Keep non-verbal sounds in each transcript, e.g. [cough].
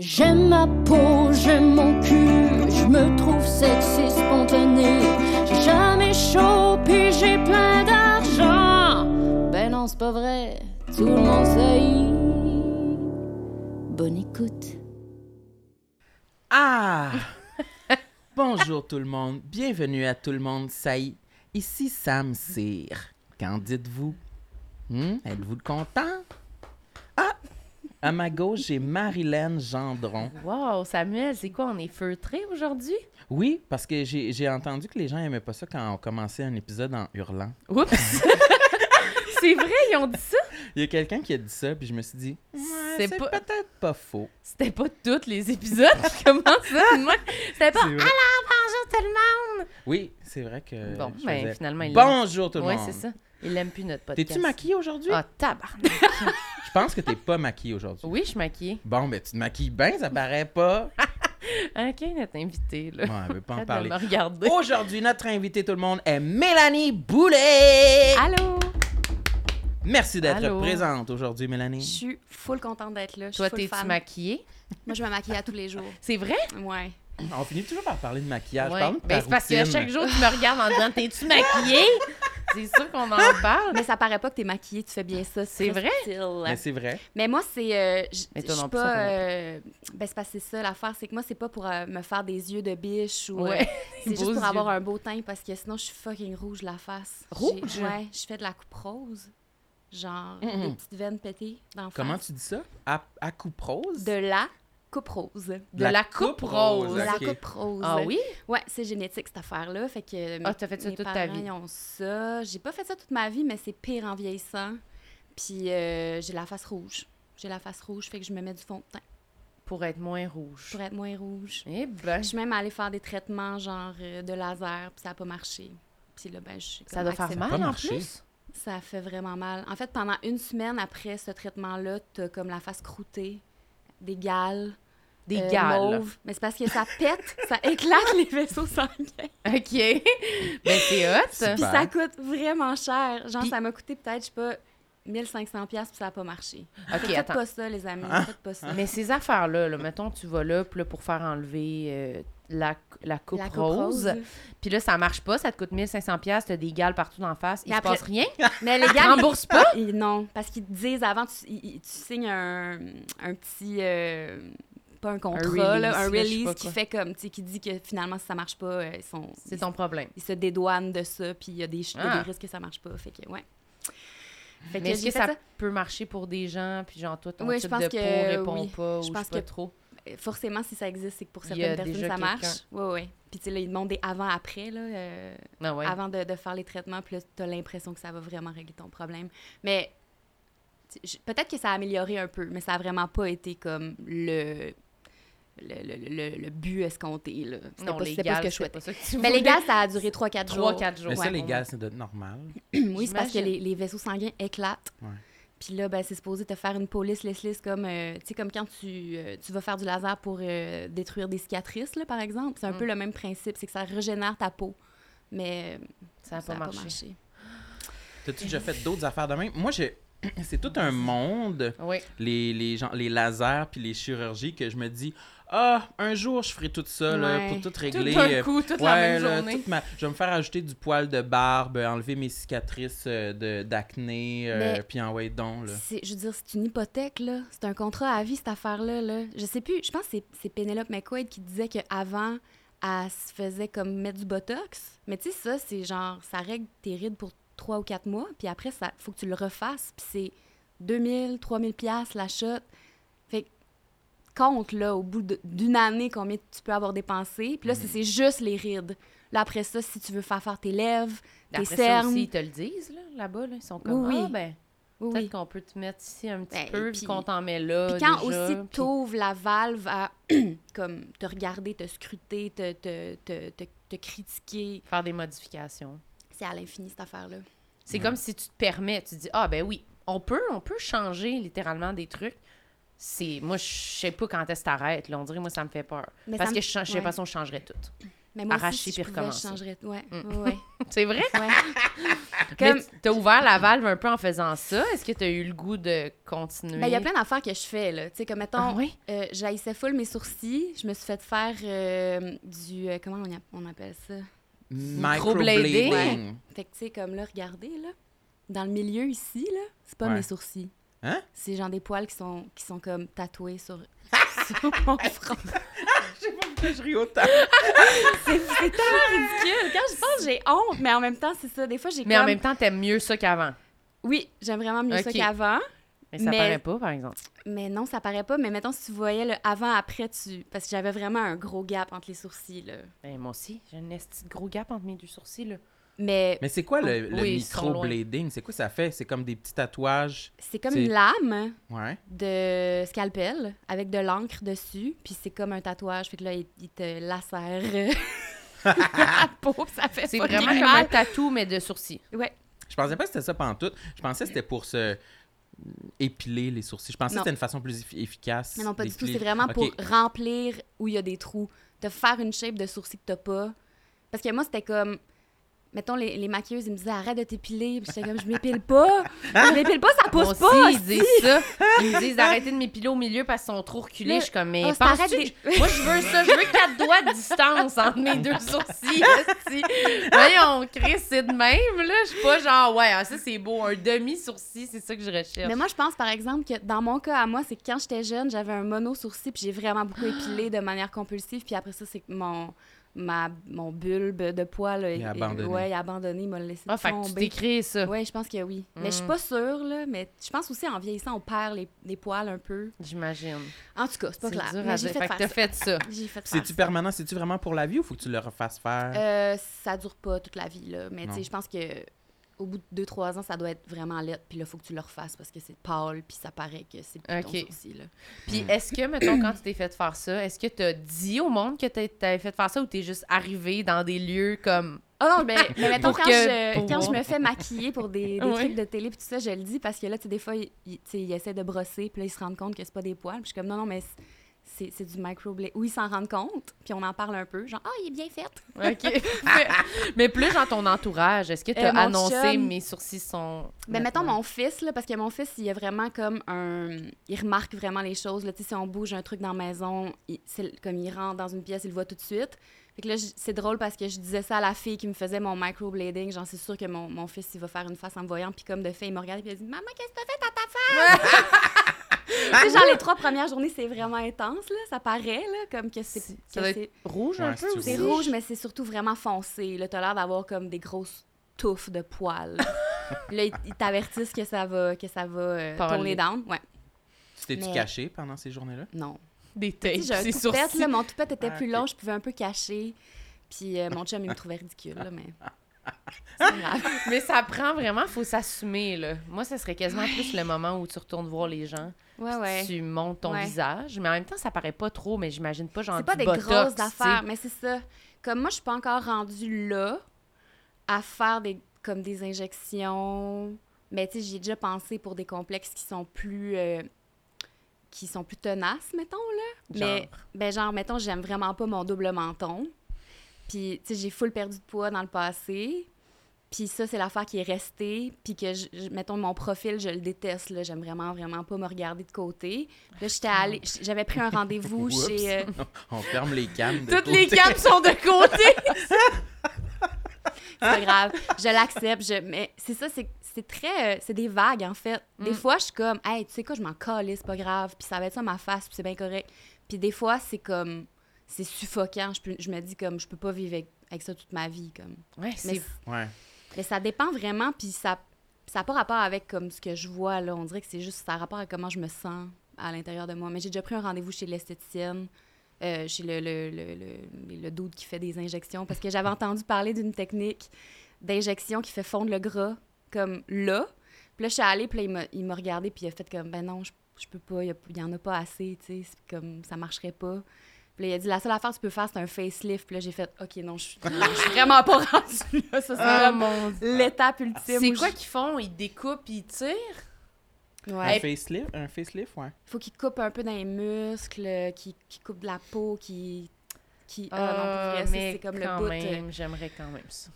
J'aime ma peau, j'aime mon cul, je me trouve sexy spontané. J'ai jamais chaud, puis j'ai plein d'argent. Ben non, c'est pas vrai, tout le monde sait. Bonne écoute. Ah! [laughs] Bonjour tout le monde, bienvenue à tout le monde, ça y. Ici Sam Cyr. Qu'en dites-vous? Hmm? Êtes-vous content? À ma gauche, j'ai Marilyn Gendron. Wow, Samuel, c'est quoi? On est feutré aujourd'hui? Oui, parce que j'ai entendu que les gens aimaient pas ça quand on commençait un épisode en hurlant. Oups! [laughs] c'est vrai, ils ont dit ça? Il y a quelqu'un qui a dit ça, puis je me suis dit, C'est pas- peut-être pas faux. C'était pas tous les épisodes. Comment ça? Moi, C'était pas. Alors, bonjour tout le monde! Oui, c'est vrai que. Bon, ben faisais, finalement, il Bonjour tout le Oui, monde. c'est ça. Il aime plus notre podcast. T'es-tu maquillée aujourd'hui? Ah, tabarnak! [laughs] Je pense que t'es pas maquillée aujourd'hui. Oui, je suis maquillée. Bon, ben tu te maquilles bien, ça paraît pas. [laughs] Ok, notre invité, là. Bon, elle veut pas en parler. de me regarder. Aujourd'hui, notre invité tout le monde est Mélanie Boulet. Allô? Merci d'être présente aujourd'hui, Je Mélanie. suis full contente d'être là. Je Toi, t'es-tu maquillée? Moi, je me maquille à tous les jours. C'est vrai? Ouais. On finit toujours par parler de maquillage. Ouais. Parle de ta Ben, c'est parce que chaque jour, tu me regardes en disant T'es-tu maquillée? C'est sûr qu'on en [laughs] parle. Mais ça paraît pas que t'es maquillée, tu fais bien ça. C'est vrai? Mais c'est vrai. Mais moi, c'est. euh, Mais toi je non suis plus, pas. euh, ben, c'est parce que c'est ça l'affaire, c'est que moi, c'est pas pour euh, me faire des yeux de biche ou. euh, Ouais. [laughs] c'est juste pour avoir un beau teint parce que sinon, je suis fucking rouge la face. Rouge? J'ai- Ouais, je fais de la coupe rose. Genre, Mhm. des petites veines pétées d'en Comment face. tu dis ça? À, à coupe rose? De la coupe rose. De la, coupe rose. De la coupe rose. Ah oui? Ouais, c'est génétique cette affaire-là. Fait que Ah, mes- t'as fait ça mes toute ta vie. Ils ont ça. J'ai pas fait ça toute ma vie, mais c'est pire en vieillissant. Puis euh, j'ai la face rouge. J'ai la face rouge, fait que je me mets du fond de teint Pour être moins rouge. pour être moins rouge. Eh ben, Je suis même allée faire des traitements genre euh, de laser, puis ça a pas marché. Puis là, ben, je suis ça doit faire mal pas en marché. plus? Ça fait vraiment mal. En fait, pendant une semaine après ce traitement-là, t'as comme la face croûtée, des gales. Des euh, gales. Mais c'est parce que ça pète, ça éclate les vaisseaux sanguins. OK. ben, c'est hot. Puis ça coûte vraiment cher. Genre, ça m'a coûté peut-être, je sais pas, 1500 pièces puis ça a pas marché. OK, Faites attends. pas ça, les amis. Ah. Faites pas ça. Mais ces affaires-là, là, mettons, tu vas là, pour faire enlever euh, la, la coupe La coupe rose, puis là, ça marche pas, ça te coûte 1500 pièces, t'as des gales partout d'en face, il Mais se après- passe rien? [laughs] Mais les Ils gars, remboursent pas? ils- [laughs] non, parce qu'ils te disent avant, tu, ils- tu signes un, un petit. euh, pas un contrat, release, là, là, un je release qui fait comme, tu sais, qui dit que finalement, si ça marche pas, euh, ils sont. C'est ton problème. ils se dédouanent de ça, puis il y a des, Ah. des risques que ça marche pas. Fait que, ouais. Fait que Mais est-ce que ça, ça. peut marcher pour des gens, puis genre, toi, ton Oui, je type pense de que peau répond oui. pas, Je ou je pense sais pas que- trop? Forcément, si ça existe, c'est que pour certaines personnes, ça marche. Oui, oui. Puis, tu sais, là, ils demandent des avant-après, là. euh, Ah ouais. avant de, de faire les traitements, puis là, tu as l'impression que ça va vraiment régler ton problème. Mais je- peut-être que ça a amélioré un peu, mais ça a vraiment pas été comme le, le, le, le- le but escompté. Là. C'était non, pas, c'était pas ce que je c'est souhaitais. pas ça que tu Mais les voulais. gars, ça a duré 3-4 jours. 3-4 jours. Mais ça, Ouais, gars, c'est normal. [clears throat] oui, c'est parce que les, les vaisseaux sanguins éclatent. Ouais. Puis là, ben, c'est supposé te faire une police lisse-lisse comme, euh, tu sais, comme quand tu, euh, tu vas faire du laser pour euh, détruire des cicatrices, là, par exemple. C'est un Mm. peu le même principe, c'est que ça régénère ta peau. Mais euh, Ça n'a pas a marché. T'as-tu déjà fait d'autres affaires de même? Moi, j'ai... [clears throat] c'est tout un monde, Oui. les, les, gens, les lasers puis les chirurgies, que je me dis, ah, un jour, je ferai tout ça là, Ouais. pour tout Tout régler. d'un euh, coup, toute Ouais, la même là, journée. toute ma- Je vais me faire ajouter du poil de barbe, enlever mes cicatrices euh, de- d'acné, euh, puis envoyer donc. Là. Je veux dire, c'est une hypothèque, là. C'est un contrat à vie, cette affaire-là. Là. Je sais plus, je pense que c'est- c'est Penelope McQuaid qui disait qu'avant, elle se faisait comme mettre du Botox. Mais tu sais, ça, c'est genre, ça règle tes rides pour trois ou quatre mois, puis après, ça faut que tu le refasses, puis c'est 2000, 3000 pièces la shot. Compte, là, au bout d'une année, combien tu peux avoir dépensé. Puis là, c'est- c'est juste les rides. Là, après ça, si tu veux faire faire tes lèvres, tes Après ça cernes... aussi, ils te le disent, là, là-bas. Là. Ils sont comme, Oui, oui. ah, ben, Oui, peut-être qu'on peut te mettre ici un petit Ben, peu, puis- qu'on t'en met là Puis quand déjà, aussi puis- t'ouvres la valve à [clears throat] comme te regarder, te scruter, te, te, te, te, te critiquer, Faire des modifications. c'est à l'infini cette affaire-là. C'est comme si tu te permets, tu te dis ah ben oui, on peut, on peut changer littéralement des trucs. C'est moi je sais pas quand est-ce que t'arrêtes, là, on dirait moi ça me fait peur. Mais Parce que je, change- j'ai ouais. l'impression que je changerais tout. Mais moi Arracher aussi, si puis je pouvais, je recommencer. changerais. Ouais, Mm. ouais, ouais. [laughs] C'est vrai? ouais. [laughs] Comme, t'as ouvert la valve un peu en faisant ça. Est-ce que t'as eu le goût de continuer? ben, il y a plein d'affaires que je fais, là. Tu sais, comme, mettons, Ah oui? euh, j'haïssais full mes sourcils. Je me suis fait faire euh, du... euh, comment on, a- on appelle ça? Microblading. Microblading. Fait que, tu sais, comme là, regardez, là. Dans le milieu ici, là, c'est pas Ouais. mes sourcils. Hein? C'est genre des poils qui sont, qui sont comme tatoués sur, [laughs] [laughs] sur mon front. [laughs] Je sais pas pourquoi je ris autant. C'est c'est tellement ridicule. Quand je pense, j'ai honte, mais en même temps, c'est ça. Des fois, j'ai Mais en même temps, t'aimes mieux ça qu'avant. Oui, j'aime vraiment mieux ça qu'avant. Mais ça Mais- paraît pas, par exemple. Mais non, ça paraît pas. Mais mettons, si tu voyais le avant-après, tu... Parce que j'avais vraiment un gros gap entre les sourcils, là. Ben, moi aussi, j'ai un petit gros gap entre mes deux sourcils, là. Mais Mais c'est quoi le, le Oui, microblading? C'est quoi ça fait? C'est comme des petits tatouages? c'est comme une lame Ouais. de scalpel avec de l'encre dessus. Puis c'est comme un tatouage. Fait que là, il, il te lacère [laughs] la peau. Ça fait C'est vraiment comme un tatou, mais de sourcils. Ouais. Je pensais pas que c'était ça pantoute. Je pensais que c'était pour se épiler les sourcils. Je pensais Non. que c'était une façon plus effi- efficace. Mais non, pas du tout. C'est vraiment pour remplir où il y a des trous. Te faire une shape de sourcil que t'as pas. Parce que moi, c'était comme. Mettons, les, les maquilleuses, ils me disaient arrête de t'épiler. Puis j'étais comme, je m'épile pas. [laughs] Je m'épile pas, ça pousse pas. ils disent ça. Ils me [laughs] disent d'arrêter de m'épiler au milieu parce qu'ils sont trop reculés. Je suis comme, mais oh, Moi, je veux ça. Je veux quatre doigts de distance entre mes deux sourcils. Voyons, Chris, c'est de même, là. Je suis pas genre, ouais, ah, ça, c'est beau. Un demi-sourcil, c'est ça que je recherche. Mais moi, je pense, par exemple, que dans mon cas à moi, c'est que quand j'étais jeune, j'avais un mono sourcil, puis j'ai vraiment beaucoup épilé de manière compulsive. Puis après ça, c'est que mon, ma, mon bulbe de poil Il a abandonné. ouais, il a abandonné, il m'a laissé Ah, fait que tu tomber. t'écris ça. Oui, je pense que oui. Mais je suis Mm. pas sûre, là. Mais je pense aussi, en vieillissant, on perd les, les poils un peu. J'imagine. En tout cas, c'est pas clair. dur Mais à dire. fait, Fait que t'as fait ça. [laughs] J'ai fait faire C'est-tu permanent? C'est-tu vraiment pour la vie ou faut que tu le refasses faire? Euh, ça dure pas toute la vie, là. Mais tu sais, je pense que au bout de 2-3 ans, ça doit être vraiment laid. Puis là, faut que tu le refasses parce que c'est pâle, puis ça paraît que c'est plus ton Ok. sourcil, là. Puis est-ce que, mettons, quand tu t'es fait faire ça, est-ce que t'as dit au monde que t'as- t'avais fait faire ça ou t'es juste arrivé dans des lieux comme. Ah non, mais, [laughs] mais mettons, Pour quand, que- je, quand je me fais maquiller pour des, des [laughs] Ouais. trucs de télé puis tout ça, je le dis parce que là, tu sais, des fois, tu ils essaient de brosser puis là, ils se rendent compte que c'est pas des poils. Puis je suis comme, non, non, mais c'est c'est du microblade. Ou ils s'en rendent compte, puis on en parle un peu, genre, ah, il est bien fait. [laughs] OK. Mais plus dans ton entourage, est-ce que t'as Euh, mon annoncé chum- mes sourcils sont. Ben, mettons mon fils, là, parce que mon fils, il a vraiment comme un. Il remarque vraiment les choses. Là. Tu sais, Si on bouge un truc dans la maison, il- c'est comme il rentre dans une pièce, il le voit tout de suite. Fait que là, c'est drôle parce que je disais ça à la fille qui me faisait mon microblading. J'en suis sûre que mon, mon fils, il va faire une face en me voyant. Puis comme de fait, il me regarde et il a dit Maman, qu'est-ce que t'as fait à ta face Tu [laughs] sais, genre, les trois premières journées, c'est vraiment intense, là. Ça paraît, là, comme que c'est. Ça que doit être rouge un Ouais, peu aussi. c'est rouge, mais c'est surtout vraiment foncé. Là, t'as l'air d'avoir comme des grosses touffes de poils. [laughs] là, ils t'avertissent que ça va, que ça va euh, tourner down. Ouais, Tu t'es-tu mais- caché pendant ces journées-là? non. Des tapes, c'est toupette, sourcils. là, mon toupette était Ah, plus ok. long, je pouvais un peu cacher. Puis euh, mon chum, il me trouvait ridicule, là, mais... [laughs] Grave. [laughs] Mais ça prend vraiment, faut s'assumer, là. Moi, ça serait quasiment plus le moment où tu retournes voir les gens. Ouais, ouais. Tu montes ton visage. Mais en même temps, ça paraît pas trop, mais j'imagine pas genre C'est pas du des botox, grosses affaires, mais c'est ça. Comme moi, je suis pas encore rendue là à faire des comme des injections. Mais tu sais, j'y ai déjà pensé pour des complexes qui sont plus euh, qui sont plus tenaces, mettons là. Genre? Mais ben genre mettons, j'aime vraiment pas mon double menton. Puis tu sais, j'ai full perdu de poids dans le passé. Puis ça, c'est l'affaire qui est restée. Puis que, je, mettons, mon profil, je le déteste. Là. J'aime vraiment, vraiment pas me regarder de côté. Là, j'étais allée... J'avais pris un rendez-vous chez... euh, [laughs] On ferme les cams. de Toutes les cams sont de côté. [laughs] c'est pas grave. Je l'accepte. Je... Mais c'est ça, c'est c'est très... euh, C'est des vagues, en fait. Des Mm. fois, je suis comme, hey, tu sais quoi, je m'en calais, c'est pas grave. Puis ça va être ça ma face, puis c'est bien correct. Puis des fois, c'est comme... C'est suffocant. Je, peux- je me dis comme, je peux pas vivre avec, avec ça toute ma vie, comme... Ouais, Mais, Ouais. mais ça dépend vraiment, puis ça ça n'a pas rapport avec comme ce que je vois, là. On dirait que c'est juste, ça a rapport à comment je me sens à l'intérieur de moi. Mais j'ai déjà pris un rendez-vous chez l'esthéticienne, euh, chez le, le, le, le, le dude qui fait des injections, parce que j'avais [laughs] entendu parler d'une technique d'injection qui fait fondre le gras, comme là. Puis là, je suis allée, puis là, il m'a- regardé, puis il a fait comme, ben non, je, je peux pas, il y, en a pas assez, tu sais, comme, ça marcherait pas. Puis là, il a dit, la seule affaire que tu peux faire, c'est un facelift. Puis là, j'ai fait, OK, non, je suis non, vraiment pas rendue là. Ça, c'est Ah, mon l'étape ultime. C'est quoi qu'ils font? Ils découpent, ils tirent? Un facelift? Un facelift, ouais. Faut qu'il coupe un peu dans les muscles, qu'il qu'il coupe de la peau, qu'il qui. Ah, non, pour vrai, ça, mais c'est comme le bout. euh, j'aimerais quand même ça.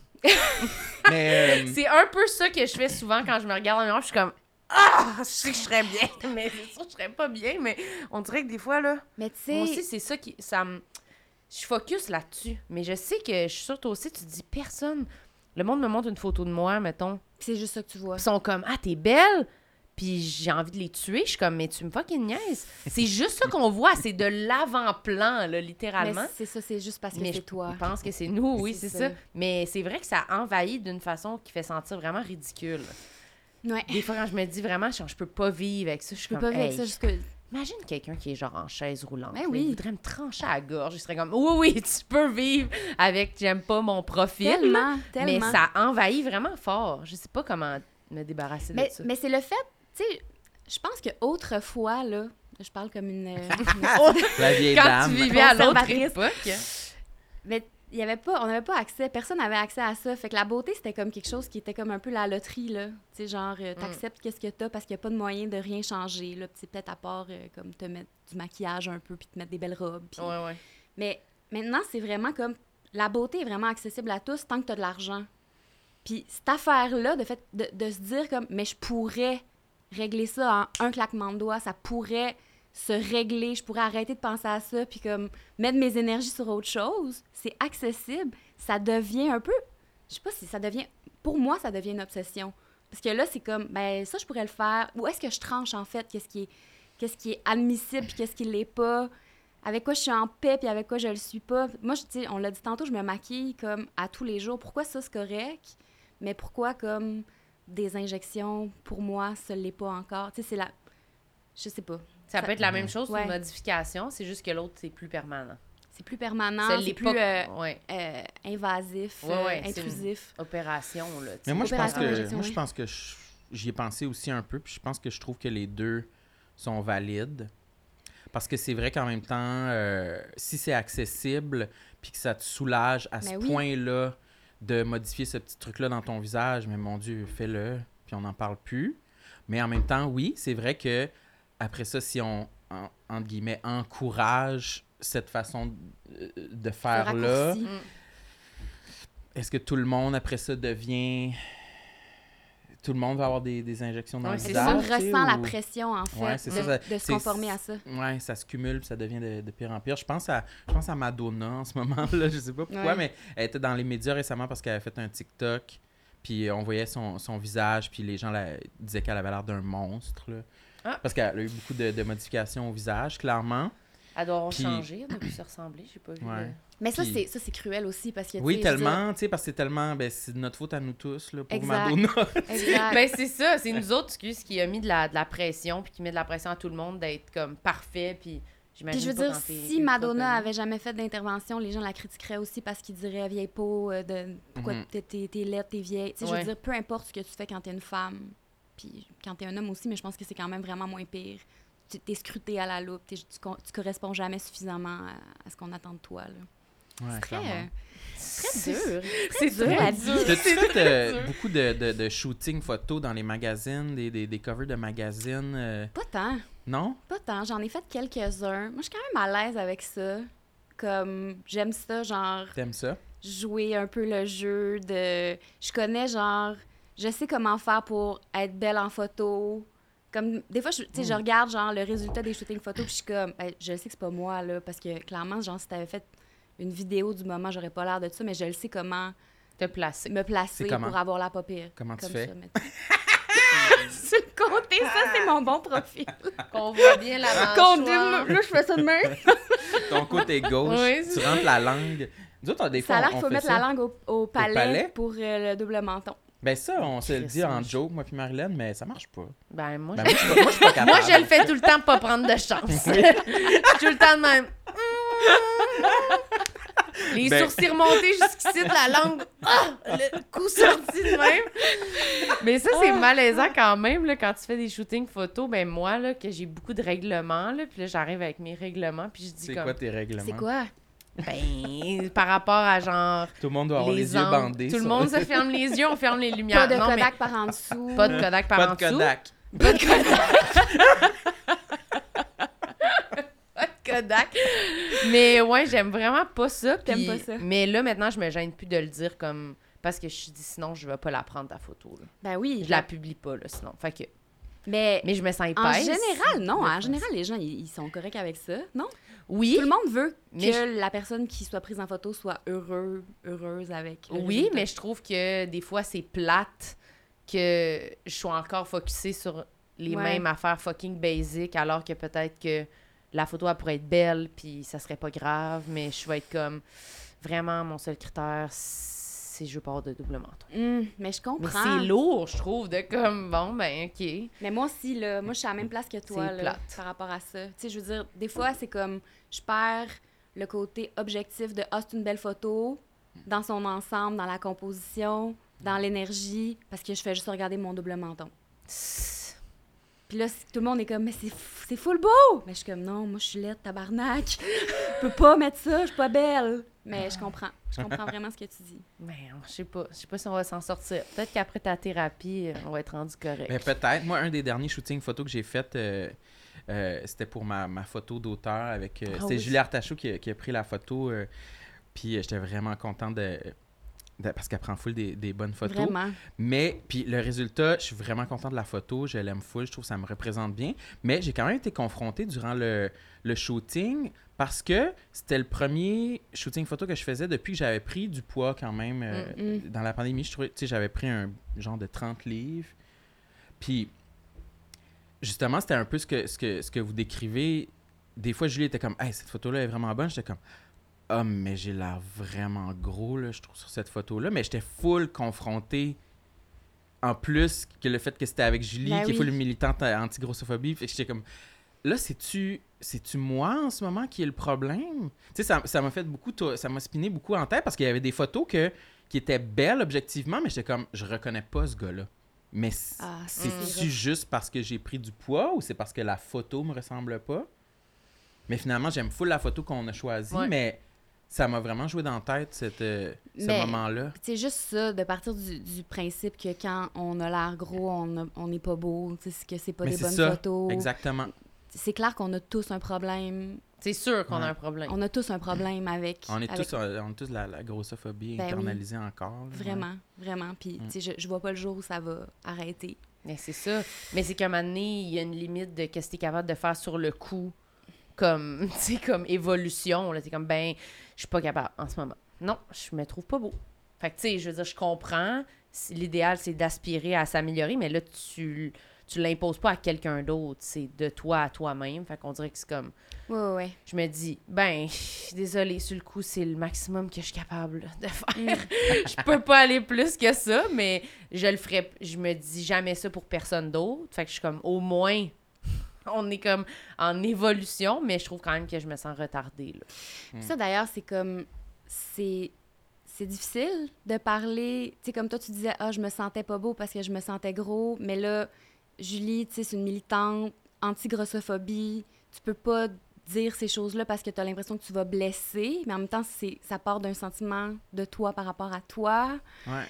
Euh, [laughs] C'est un peu ça que je fais souvent quand je me regarde le miroir. Je suis comme Ah, je sais que je serais bien, [laughs] mais c'est sûr que je serais pas bien. Mais on dirait que des fois, là, Mais tu moi sais, aussi, c'est ça qui. Ça me. Je focus là-dessus. Mais je sais que je suis sûre, toi aussi, tu te dis personne. Le monde me montre une photo de moi, mettons. c'est juste ça que tu vois. Ils sont comme Ah, t'es belle! Puis j'ai envie de les tuer. Je suis comme Mais tu me fucking niaises. C'est juste ça qu'on voit. C'est de l'avant-plan, là, littéralement. c'est ça, c'est juste parce que c'est je toi. pense que c'est nous, oui, C'est c'est ça. ça. Mais c'est vrai que ça envahit d'une façon qui fait sentir vraiment ridicule. Ouais. Des fois, quand je me dis vraiment, je, je peux pas vivre avec ça, je peux comme, pas vivre avec ça jusque. Imagine quelqu'un qui est genre en chaise roulante. Ben oui. Il voudrait me trancher à la gorge. Il serait comme, oui, oui, tu peux vivre avec, j'aime pas mon profil. Tellement, Mais ça envahit vraiment fort. Je sais pas comment me débarrasser de ça. mais c'est le fait, tu sais, je pense que autrefois, là, je parle comme une. euh, une- [laughs] [laughs] la vieille Quand dame. tu vivais à l'autre époque. mais il y avait pas, on n'avait pas accès, personne n'avait accès à ça. Fait que la beauté, c'était comme quelque chose qui était comme un peu la loterie, là. Tu sais, genre, euh, t'acceptes qu'est-ce que t'as parce qu'il n'y a pas de moyen de rien changer, là. Peut-être à part, euh, comme, te mettre du maquillage un peu, puis te mettre des belles robes. puis- Ouais, ouais. Mais maintenant, c'est vraiment comme. La beauté est vraiment accessible à tous tant que tu as de l'argent. Puis cette affaire-là, de, fait, de, de se dire comme, mais je pourrais régler ça en un claquement de doigts, ça pourrait se régler, je pourrais arrêter de penser à ça, puis comme mettre mes énergies sur autre chose, c'est accessible, ça devient un peu, je sais pas si ça devient, pour moi, ça devient une obsession. Parce que là, c'est comme, ben ça, je pourrais le faire, ou est-ce que je tranche en fait, qu'est-ce qui est, qui est admissible, puis qu'est-ce qui l'est pas, avec quoi je suis en paix, puis avec quoi je le suis pas? Moi, tu sais, on l'a dit tantôt, je me maquille comme à tous les jours. Pourquoi ça, c'est correct? Mais pourquoi comme des injections, pour moi, ça l'est pas encore? Tu sais, c'est la... Je sais pas. Ça, Ça- peut être la même chose, Ouais. une modification, c'est juste que l'autre, c'est plus permanent. C'est plus permanent, c'est plus euh, ouais. euh, invasif, Ouais, euh, ouais, c'est une- intrusif. Opération, là. Mais moi, je pense que, moi, je pense que je- j'y ai pensé aussi un peu, puis je pense que je trouve que les deux sont valides. Parce que c'est vrai qu'en même temps, euh, si c'est accessible, puis que ça te soulage à ce Mais oui. point-là de modifier ce petit truc-là dans ton visage, mais mon Dieu, fais-le, puis on n'en parle plus. Mais en même temps, oui, c'est vrai que après ça, si on, en- entre guillemets, encourage cette façon de, de faire-là, raccourci. Mm. est-ce que tout le monde, après ça, devient... Tout le monde va avoir des, des injections dans Ouais, le C'est visage? ça, ressent la pression, en fait, Ouais, de, ça, ça- de se conformer à ça. Ouais, ça se cumule, puis ça devient de, de pire en pire. Je pense à, je pense à Madonna en ce [laughs] moment-là, je sais pas pourquoi, Ouais. mais elle était dans les médias récemment parce qu'elle avait fait un TikTok, puis on voyait son, son visage, puis les gens la, disaient qu'elle avait l'air d'un monstre. là. Ah. Parce qu'elle a eu beaucoup de, de modifications au visage, clairement. Elle doit avoir Puis- changé, elle doit plus se ressembler, j'ai pas vu. Ouais. de- Mais ça, Puis- c'est ça, c'est cruel aussi, parce que, Oui, tellement, tu sais, parce que c'est tellement, ben, c'est de notre faute à nous tous, là, pour Exact. Madonna. [laughs] Exact. Ben, c'est ça, c'est nous autres, excuse, qui a mis de la, de la pression, puis qui met de la pression à tout le monde d'être comme parfait, puis j'imagine. Puis je veux pas dire, si Madonna avait jamais fait d'intervention, les gens la critiqueraient aussi parce qu'ils diraient vieille peau, euh, de pourquoi Mhm. t'es, t'es, t'es laide, t'es vieille. Tu sais, je veux dire, peu importe ce que tu fais quand t'es une femme, puis quand t'es un homme aussi, mais je pense que c'est quand même vraiment moins pire. Tu t'es scruté à la loupe, t'es- tu, tu corresponds jamais suffisamment à, à ce qu'on attend de toi. Là. Ouais, C'est très, clairement. euh, C'est dur. c'est dur à dur. dire. T'as-tu fait euh, dur? beaucoup de, de, de shooting photos dans les magazines, des, des, des covers de magazines? euh, Pas tant, Non? pas tant. J'en ai fait quelques-uns. Moi, je suis quand même à l'aise avec ça. Comme, j'aime ça, genre, T'aimes ça? jouer un peu le jeu de je connais genre je sais comment faire pour être belle en photo comme des fois je, tu sais, Hmm. je regarde genre le résultat des shootings photos puis je suis comme ben, je sais que c'est pas moi là parce que clairement genre si t'avais fait une vidéo du moment j'aurais pas l'air de ça mais je le sais comment Te placer. me placer pour avoir la pas pire Comment tu Comme fais? tu [laughs] le compter ça c'est mon bon profil Qu'on voit bien la mâchoire. là je fais ça de même [laughs] Ton côté gauche, Oui, tu rentres la langue. Nous autres, des fois, ça a l'air qu'il faut mettre ça. la langue au, au palais, palais? pour euh, le double menton Ben ça, on se le dit en joke, moi puis Marilyn, mais ça marche pas. Ben, moi, Ben, je... moi, je suis pas, moi, je suis pas capable. [laughs] moi, je le fais tout le temps pour pas prendre de chance. [laughs] je suis tout le temps de même. [laughs] Les Ben- sourcils remontés jusqu'ici, de la langue, ah, le coup sorti de même. Mais ça, c'est malaisant quand même, là, quand tu fais des shootings photos. Ben moi, là, que j'ai beaucoup de règlements, là, puis là, j'arrive avec mes règlements, puis je dis C'est comme... quoi tes règlements? c'est quoi? Ben, par rapport à genre... Tout le monde doit avoir les, yeux angles. bandés. Tout le monde se ferme les yeux, on ferme les lumières. pas de non, mais Kodak par en dessous pas de Kodak par Pas en de dessous. Kodak. Pas de Kodak. Pas de Kodak. Mais ouais, j'aime vraiment pas ça. T'aimes puis- pas ça? Mais là, maintenant, je me gêne plus de le dire comme. Parce que je suis dit, sinon, je vais pas la prendre ta photo. là. Ben oui. Je la publie pas, là, sinon. Fait que. Mais Mais je me sens en épaisse. général, non. En général, les gens, ils sont corrects avec ça, non? Oui, Tout le monde veut Mais que la personne qui soit prise en photo soit heureux, heureuse avec le oui, résultat. mais je trouve que des fois, c'est plate que je sois encore focusée sur les Ouais. mêmes affaires fucking basic, alors que peut-être que la photo, elle pourrait être belle, puis ça serait pas grave, mais je vais être comme. Vraiment, mon seul critère, c'est je avoir de double menton. Hum, mais je Mais comprends. c'est lourd, je trouve, de comme, bon, ben, OK. Mais moi aussi, là, moi, je suis à la même place que toi, C'est là, plate. par rapport à ça. Tu sais, je veux dire, des fois, c'est comme, je perds le côté objectif de « Ah, c'est une belle photo », dans son ensemble, dans la composition, dans l'énergie, parce que je fais juste regarder mon double menton. Puis là, tout le monde est comme « Mais c'est full beau! » Mais je suis comme « Non, moi, je suis laide, tabarnak! [laughs] Je peux pas mettre ça, je suis pas belle! » Mais je comprends. Je [laughs] comprends vraiment ce que tu dis. Mais je sais pas. Je sais pas si on va s'en sortir. Peut-être qu'après ta thérapie, on va être rendu correct. Ben, peut-être. Moi, un des derniers shootings photos que j'ai fait, euh, euh, c'était pour ma, ma photo d'auteur avec. euh, Ah c'était oui. Julie Artachot qui, a- qui a pris la photo. euh, puis j'étais vraiment content de. De- parce qu'elle prend full des, des bonnes photos. Vraiment. Mais, puis le résultat, je suis vraiment content de la photo. Je l'aime full. Je trouve que ça me représente bien. Mais j'ai quand même été confronté durant le, le shooting parce que c'était le premier shooting photo que je faisais depuis que j'avais pris du poids quand même. euh, Mm, Dans la pandémie, je trouvais, tu sais, j'avais pris un genre de 30 livres. Puis, justement, c'était un peu ce que, ce, que, ce que vous décrivez. Des fois, Julie était comme, hey, cette photo-là est vraiment bonne. J'étais comme, ah, mais j'ai l'air vraiment gros, là, je trouve, sur cette photo-là. Mais j'étais full confronté. En plus que le fait que c'était avec Julie, Ben qui est full militante anti-grossophobie. Fait que j'étais comme, là, c'est-tu c'est-tu moi en ce moment qui est le problème? Tu sais, ça ça m'a fait beaucoup, ça m'a spiné beaucoup en tête parce qu'il y avait des photos que, qui étaient belles objectivement, mais j'étais comme, je reconnais pas ce gars-là. Mais Ah, c'est-tu juste parce que j'ai pris du poids ou c'est parce que la photo me ressemble pas? Mais finalement, j'aime full la photo qu'on a choisie, Ouais. mais ça m'a vraiment joué dans la tête cette, euh, ce moment-là. C'est juste ça, de partir du, du principe que quand on a l'air gros, on a- on n'est pas beau, que c'est pas Mais des c'est bonnes ça, photos. Exactement. C'est clair qu'on a tous un problème. C'est sûr qu'on Ouais. a un problème. On a tous un problème avec. On est avec- tous, euh, on est tous la, la grossophobie Ben oui. internalisée encore. là, ouais. Vraiment, vraiment. Puis, Mm. tu sais, je, je vois pas le jour où ça va arrêter. Mais c'est ça. Mais c'est qu'à un moment donné, il y a une limite de ce que tu es capable de faire sur le coup, comme, [laughs] comme évolution. Là, t'es comme, ben, je suis pas capable en ce moment. Non, je me trouve pas beau. Fait que, tu sais, je veux dire, je comprends. L'idéal, c'est d'aspirer à s'améliorer, mais là, tu, tu l'imposes pas à quelqu'un d'autre. C'est de toi à toi-même. Fait qu'on dirait que c'est comme, ouais, ouais. je me dis, ben, désolé, sur le coup, c'est le maximum que je suis capable de faire. [laughs] je peux pas aller plus que ça, mais je le ferai. Je me dis jamais ça pour personne d'autre. Fait que je suis comme, au moins, on est comme en évolution, mais je trouve quand même que je me sens retardée. Là. Mm. Ça, d'ailleurs, c'est comme. C'est. C'est difficile de parler. Tu sais, comme toi, tu disais, ah, je me sentais pas beau parce que je me sentais gros. Mais là, Julie, tu sais, c'est une militante anti-grossophobie. Tu peux pas dire ces choses-là parce que tu as l'impression que tu vas blesser. Mais en même temps, c'est ça part d'un sentiment de toi par rapport à toi. Ouais.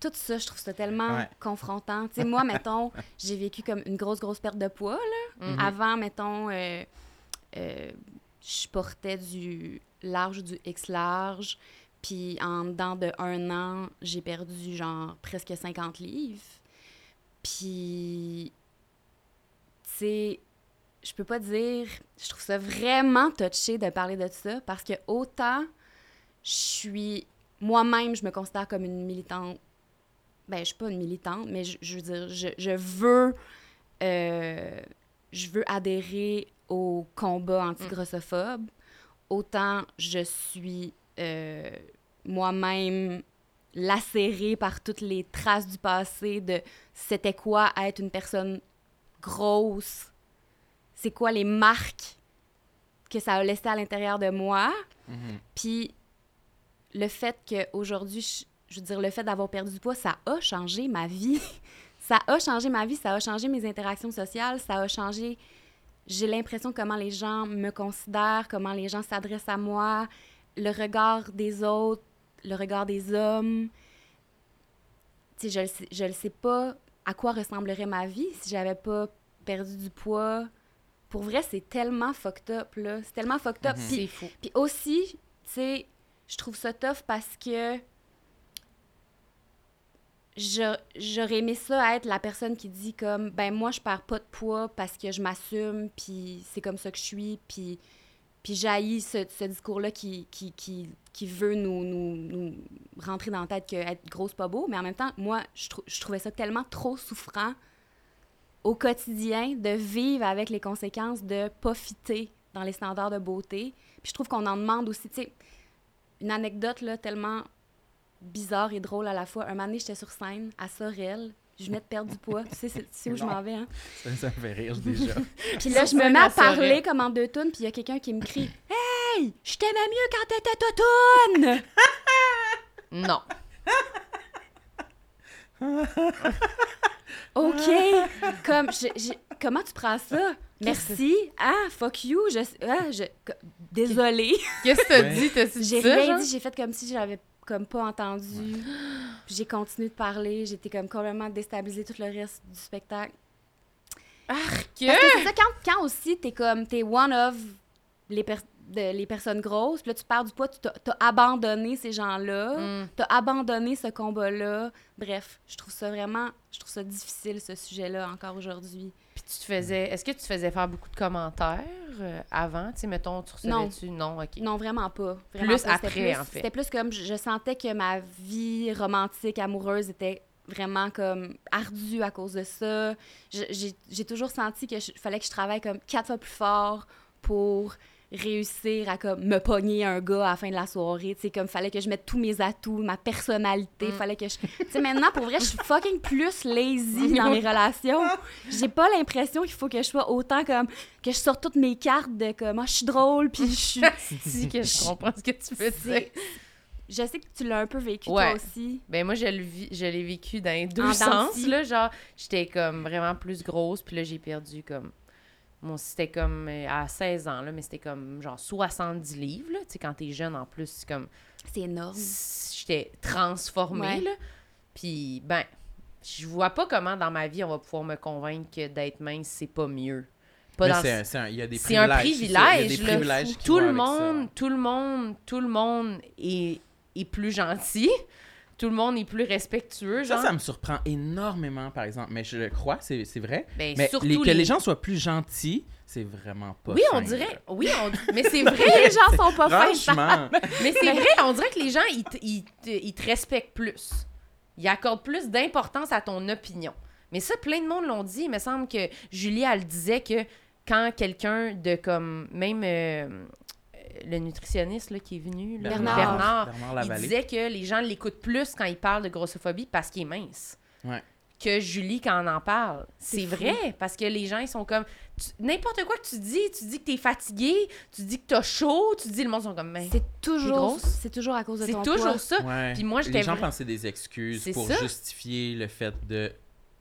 Tout, ça, je trouve ça tellement Ouais. confrontant. Tu sais, moi, [laughs] mettons, j'ai vécu comme une grosse, grosse perte de poids, là. Mhm. Avant, mettons, euh, euh, je portais du large ou du X large. Puis en dedans de un an, j'ai perdu genre presque 50 livres. Puis, tu sais, je peux pas dire. Je trouve ça vraiment touché de parler de ça parce que autant je suis. Moi-même, je me considère comme une militante. Ben, je suis pas une militante, mais je, je veux dire, je, je veux. euh, je veux adhérer au combat anti-grossophobe. Autant je suis euh, moi-même lacérée par toutes les traces du passé de c'était quoi être une personne grosse, c'est quoi les marques que ça a laissé à l'intérieur de moi. Mhm. Puis le fait qu'aujourd'hui, je, veux dire, le fait d'avoir perdu du poids, ça a changé ma vie. [laughs] ça a changé ma vie, ça a changé mes interactions sociales, ça a changé, j'ai l'impression, comment les gens me considèrent, comment les gens s'adressent à moi, le regard des autres, le regard des hommes. Tu sais, je ne sais, je le sais pas à quoi ressemblerait ma vie si j'avais pas perdu du poids pour vrai, c'est tellement fucked up, là. C'est tellement fucked up. Mhm. Puis C'est fou. puis aussi, tu sais, je trouve ça tough parce que j'aurais aimé ça être la personne qui dit comme ben moi je perds pas de poids parce que je m'assume puis c'est comme ça que je suis puis puis j'haïs ce, discours-là qui, qui, qui, qui veut nous, nous, nous rentrer dans la tête que être grosse pas beau. Mais en même temps moi je, je trouvais ça tellement trop souffrant au quotidien de vivre avec les conséquences de pas fitter dans les standards de beauté. Puis je trouve qu'on en demande aussi tu sais une anecdote là, tellement bizarre et drôle à la fois. Un moment donné, j'étais sur scène à Sorel. Je venais de perdre du poids. Tu sais, c'est- tu sais où je m'en vais, hein? Ça, ça me fait rire déjà. [laughs] Puis là, je me mets à parler comme en deux tonnes, puis il y a quelqu'un qui me crie « Hey! Je t'aimais mieux quand t'étais toutoune! Non. [laughs] OK! Comme, je- je- comment tu prends ça? Merci. Ah, fuck you. Je, ah, je, désolée. Qu'est-ce que t'as dit? T'as-tu dit J'ai rien genre? dit. J'ai fait comme si j'avais comme pas entendu. J'ai continué de parler. J'étais comme complètement déstabilisée tout le reste du spectacle. Arc! Parce que c'est ça, quand, quand aussi t'es comme, t'es one of les, per- de- les personnes grosses, puis là tu perds du poids, tu t'as t'as abandonné ces gens-là, Mm. t'as abandonné ce combat-là. Bref, je trouve ça vraiment, je trouve ça difficile ce sujet-là encore aujourd'hui. Tu te faisais... Est-ce que tu te faisais faire beaucoup de commentaires euh, avant? Tu sais, mettons, tu Non. recevais-tu? Non. OK. Non, vraiment pas. Vraiment Plus pas. Après, plus- en fait. C'était plus comme, je, je sentais que ma vie romantique, amoureuse était vraiment comme ardue à cause de ça. J'ai toujours senti qu'il fallait que je travaille comme quatre fois plus fort pour réussir à comme me pogner un gars à la fin de la soirée, tu sais comme fallait que je mette tous mes atouts, ma personnalité, Mm. fallait que je tu sais maintenant pour vrai, je suis fucking plus lazy [laughs] dans mes relations. J'ai pas l'impression qu'il faut que je sois autant comme que je sorte toutes mes cartes de comme ah, je suis drôle puis je suis [laughs] si que je comprends ce que tu veux dire. Je sais que tu l'as un peu vécu Ouais. toi aussi. Ben moi, je le vis- je l'ai vécu dans les deux En sens, là. Genre, j'étais comme vraiment plus grosse, puis là, j'ai perdu comme... C'était comme euh, à 16 ans, là, mais c'était comme genre 70 livres, là. Tu sais, quand t'es jeune, en plus, c'est comme... C'est énorme. J'étais transformée, Ouais. là. Puis, ben, je vois pas comment dans ma vie on va pouvoir me convaincre que d'être mince, c'est pas mieux. C'est un- c'est un- il y a des un privilèges. c'est ça, Il y a privilège. des là. privilèges qui Tout le monde, tout le monde, tout le monde est, est plus gentil. Tout le monde est plus respectueux, Ça, genre. ça me surprend énormément, par exemple. Mais je le crois, c'est c'est vrai. Ben, Mais les- que les- les gens soient plus gentils, c'est vraiment pas Oui, on dirait. Oui, on- mais c'est [laughs] vrai. les gens sont pas fins. Franchement. [laughs] mais c'est vrai. On dirait que les gens, ils ils te respectent plus. Ils accordent plus d'importance à ton opinion. Mais ça, plein de monde l'ont dit. Il me semble que Julie, elle disait que quand quelqu'un de comme. Même euh, le nutritionniste là, qui est venu, là, Bernard. Bernard Bernard il disait que les gens l'écoutent plus quand il parle de grossophobie parce qu'il est mince. Ouais. Que Julie quand on en parle. C'est C'est fou. vrai, parce que les gens, ils sont comme... N'importe quoi que tu dis, tu dis que t'es fatigué, tu dis que t'as chaud, tu dis le monde sont comme... Mais C'est toujours, c'est toujours à cause de c'est ton toujours poids. ça. Ouais. Puis moi, Les gens pensaient des excuses C'est pour ça. justifier le fait de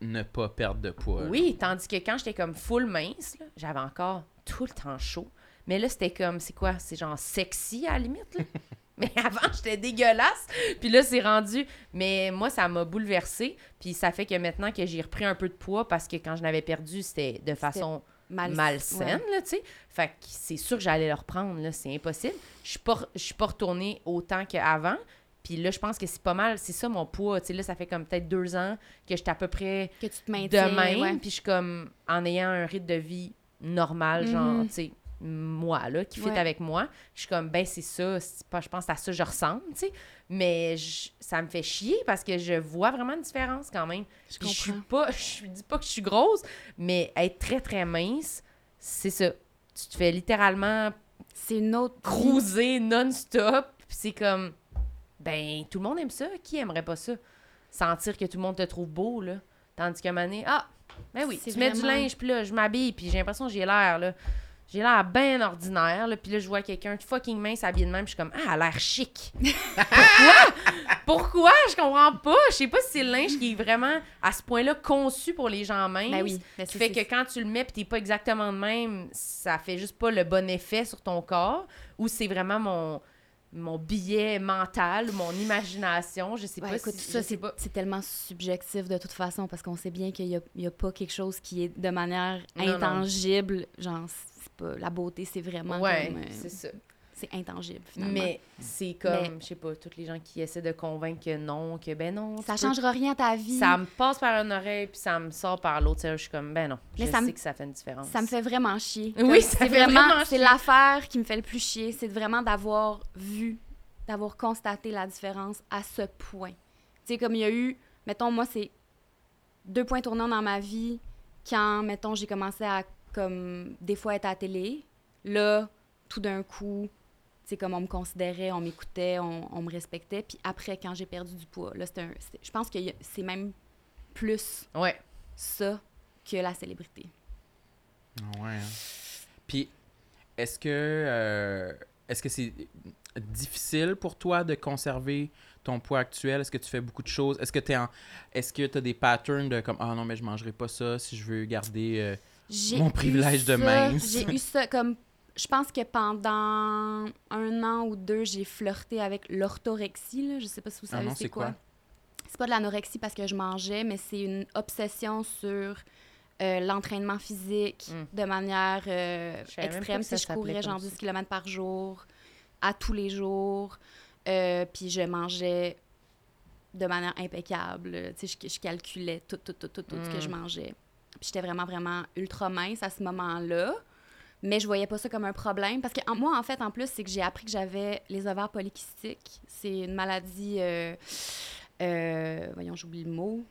ne pas perdre de poids. Oui, tandis que quand j'étais comme full mince, là, j'avais encore tout le temps chaud. Mais là, c'était comme, c'est quoi? C'est genre sexy à la limite, là. [laughs] Mais avant, j'étais dégueulasse. Puis là, c'est rendu. Mais moi, ça m'a bouleversée. Puis ça fait que maintenant que j'ai repris un peu de poids, parce que quand je l'avais perdu, c'était de façon Mal- malsaine, ouais. là, tu sais. Fait que c'est sûr que j'allais le reprendre, là. C'est impossible. Je suis pas, je suis pas retournée autant qu'avant. Puis là, je pense que c'est pas mal. C'est ça, mon poids. Tu sais, là, ça fait comme peut-être deux ans que j'étais à peu près Que tu te maintiens. de même, ouais. puis je suis comme en ayant un rythme de vie normal, genre, Mhm. tu sais, moi, là, qui fit Ouais. avec moi. Je suis comme, ben, c'est ça, pas, je pense à ça je ressemble, tu sais. Mais je- ça me fait chier parce que je vois vraiment une différence quand même. Je Puis je suis pas, [laughs] je dis pas que je suis grosse, mais être très, très mince, c'est ça. Tu te fais littéralement C'est une autre. cruiser non-stop, puis c'est comme, ben, tout le monde aime ça. Qui aimerait pas ça? Sentir que tout le monde te trouve beau, là. Tandis qu'à un moment donné, ah, ben oui, tu mets du linge, puis là, je m'habille, puis j'ai l'impression que j'ai l'air, là. J'ai l'air bien ordinaire, là. Puis là, je vois quelqu'un de fucking mince habillé de même, puis je suis comme, ah, elle a l'air chic. [laughs] Pourquoi? Pourquoi? Je comprends pas. Je sais pas si c'est le linge qui est vraiment à ce point-là conçu pour les gens minces. Ben oui. ben Qui fait que quand tu le mets pis t'es pas exactement de même, ça fait juste pas le bon effet sur ton corps. Ou c'est vraiment mon mon billet mental, mon imagination, je sais Ouais, pas écoute, si, ça, c'est pas. c'est tellement subjectif de toute façon parce qu'on sait bien qu'il n'y a, a pas quelque chose qui est de manière Non, non. intangible. Genre, c'est pas, la beauté, c'est vraiment Ouais, comme, euh, c'est ça. C'est intangible, finalement. Mais c'est comme, je sais pas, tous les gens qui essaient de convaincre que non, que ben non. ça changera rien à ta vie. Ça me passe par une oreille, puis ça me sort par l'autre. Je suis comme, ben non, Mais je ça sais que ça fait une différence. Ça me fait vraiment chier. [laughs] Oui, Comme, c'est fait vraiment C'est l'affaire qui me fait le plus chier. C'est vraiment d'avoir vu, d'avoir constaté la différence à ce point. Tu sais, comme il y a eu, mettons, moi, c'est deux points tournants dans ma vie quand, mettons, j'ai commencé à, comme, des fois être à la télé. Là, tout d'un coup, sais, comme on me considérait, on m'écoutait, on, on me respectait. Puis après, quand j'ai perdu du poids, là, c'était un... c'était- Je pense que c'est même plus Ouais. ça que la célébrité. Ouais. hein. Puis, est-ce que euh, est-ce que c'est difficile pour toi de conserver ton poids actuel? Est-ce que tu fais beaucoup de choses? Est-ce que tu en est-ce que tu as des patterns de comme ah non mais je mangerai pas ça si je veux garder euh, Mon privilège de mince? J'ai eu ça comme. Je pense que pendant un an ou deux, j'ai flirté avec l'orthorexie. là. Je sais pas si vous Ah savez non, c'est quoi. quoi? C'est pas de l'anorexie parce que je mangeais, mais c'est une obsession sur euh, l'entraînement physique Mm. de manière euh, extrême. Si je courais genre comme 10 ça. km par jour, à tous les jours, euh, puis je mangeais de manière impeccable. Tu sais, je, je calculais tout, tout, tout, tout, tout ce que je mangeais. Puis j'étais vraiment, vraiment ultra mince à ce moment-là. Mais je voyais pas ça comme un problème. Parce que en- moi, en fait, en plus, c'est que j'ai appris que j'avais les ovaires polykystiques. C'est une maladie. euh, euh, voyons, j'oublie le mot.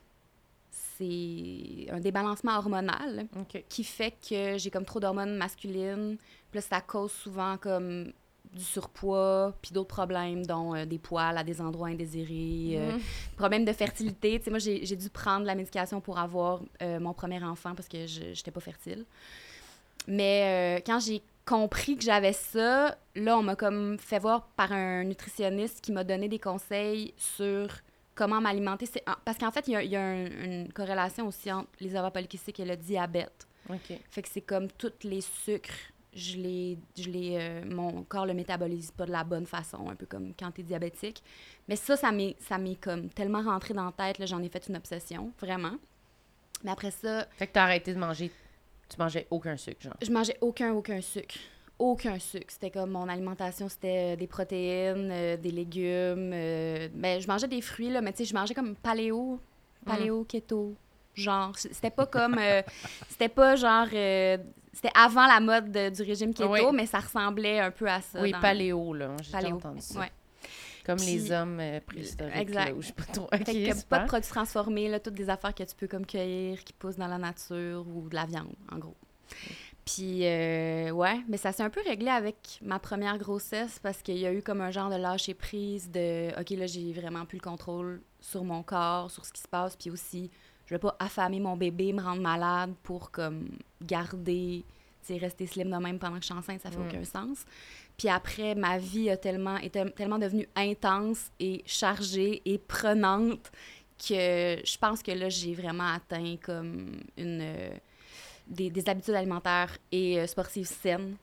C'est un débalancement hormonal qui fait que j'ai comme trop d'hormones masculines. Puis là, ça cause souvent comme du surpoids, puis d'autres problèmes, dont euh, des poils à des endroits indésirés, euh, Mhm. problème de fertilité. Tu sais, moi, j'ai j'ai dû prendre la médication pour avoir euh, mon premier enfant parce que je n'étais pas fertile. Mais euh, quand j'ai compris que j'avais ça, là, on m'a comme fait voir par un nutritionniste qui m'a donné des conseils sur comment m'alimenter. C'est- Parce qu'en fait, il y a, il y a un- une corrélation aussi entre les ovaires polykystiques et le diabète. OK. Fait que c'est comme tous les sucres, je les, je les, euh, mon corps le métabolise pas de la bonne façon, un peu comme quand t'es diabétique. Mais ça, ça m'est, ça m'est comme tellement rentré dans la tête, là, j'en ai fait une obsession, vraiment. Mais après ça, Fait que t'as arrêté de manger. Tu mangeais aucun sucre, genre? je mangeais aucun, aucun sucre. Aucun sucre. C'était comme mon alimentation, c'était euh, des protéines, euh, des légumes. euh, ben, je mangeais des fruits, là, mais tu sais, je mangeais comme paléo, paléo, keto. Genre, c'était pas comme. [laughs] c'était pas genre. c'était avant la mode de- du régime keto, Oui. mais ça ressemblait un peu à ça. Oui, dans- paléo, là. J'ai entendu ça. Ouais. Comme Puis- les hommes euh, préhistoriques. Exact. Là, ou je pas trop. Fait OK, que pas super. de produits transformés, là, toutes des affaires que tu peux comme cueillir, qui poussent dans la nature ou de la viande, en gros. Puis, euh, ouais, mais ça s'est un peu réglé avec ma première grossesse parce qu'il y a eu comme un genre de lâcher prise de OK, là, j'ai vraiment plus le contrôle sur mon corps, sur ce qui se passe. Puis aussi, je vais pas affamer mon bébé, me rendre malade pour comme garder, tu sais, rester slim de même pendant que je suis enceinte, ça fait Mm. aucun sens. Puis après, ma vie a tellement, est tel- tellement devenue intense et chargée et prenante que je pense que là, j'ai vraiment atteint comme une, euh, des, des habitudes alimentaires et euh, sportives saines.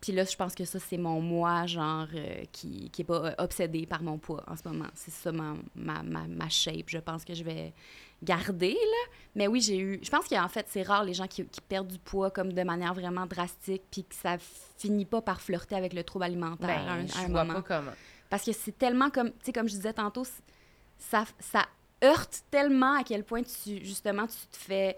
Puis là, je pense que ça, c'est mon moi, genre, euh, qui, qui pas obsédé par mon poids en ce moment. C'est ça ma, ma, ma shape. Je pense que je vais garder, là. Mais oui, j'ai eu... Je pense qu'en fait, c'est rare les gens qui, qui perdent du poids comme de manière vraiment drastique puis que ça finit pas par flirter avec le trouble alimentaire Ben, à un, je à un vois moment. pas comment. Parce que c'est tellement comme, tu sais, comme je disais tantôt, ça, ça heurte tellement à quel point tu, justement, tu te fais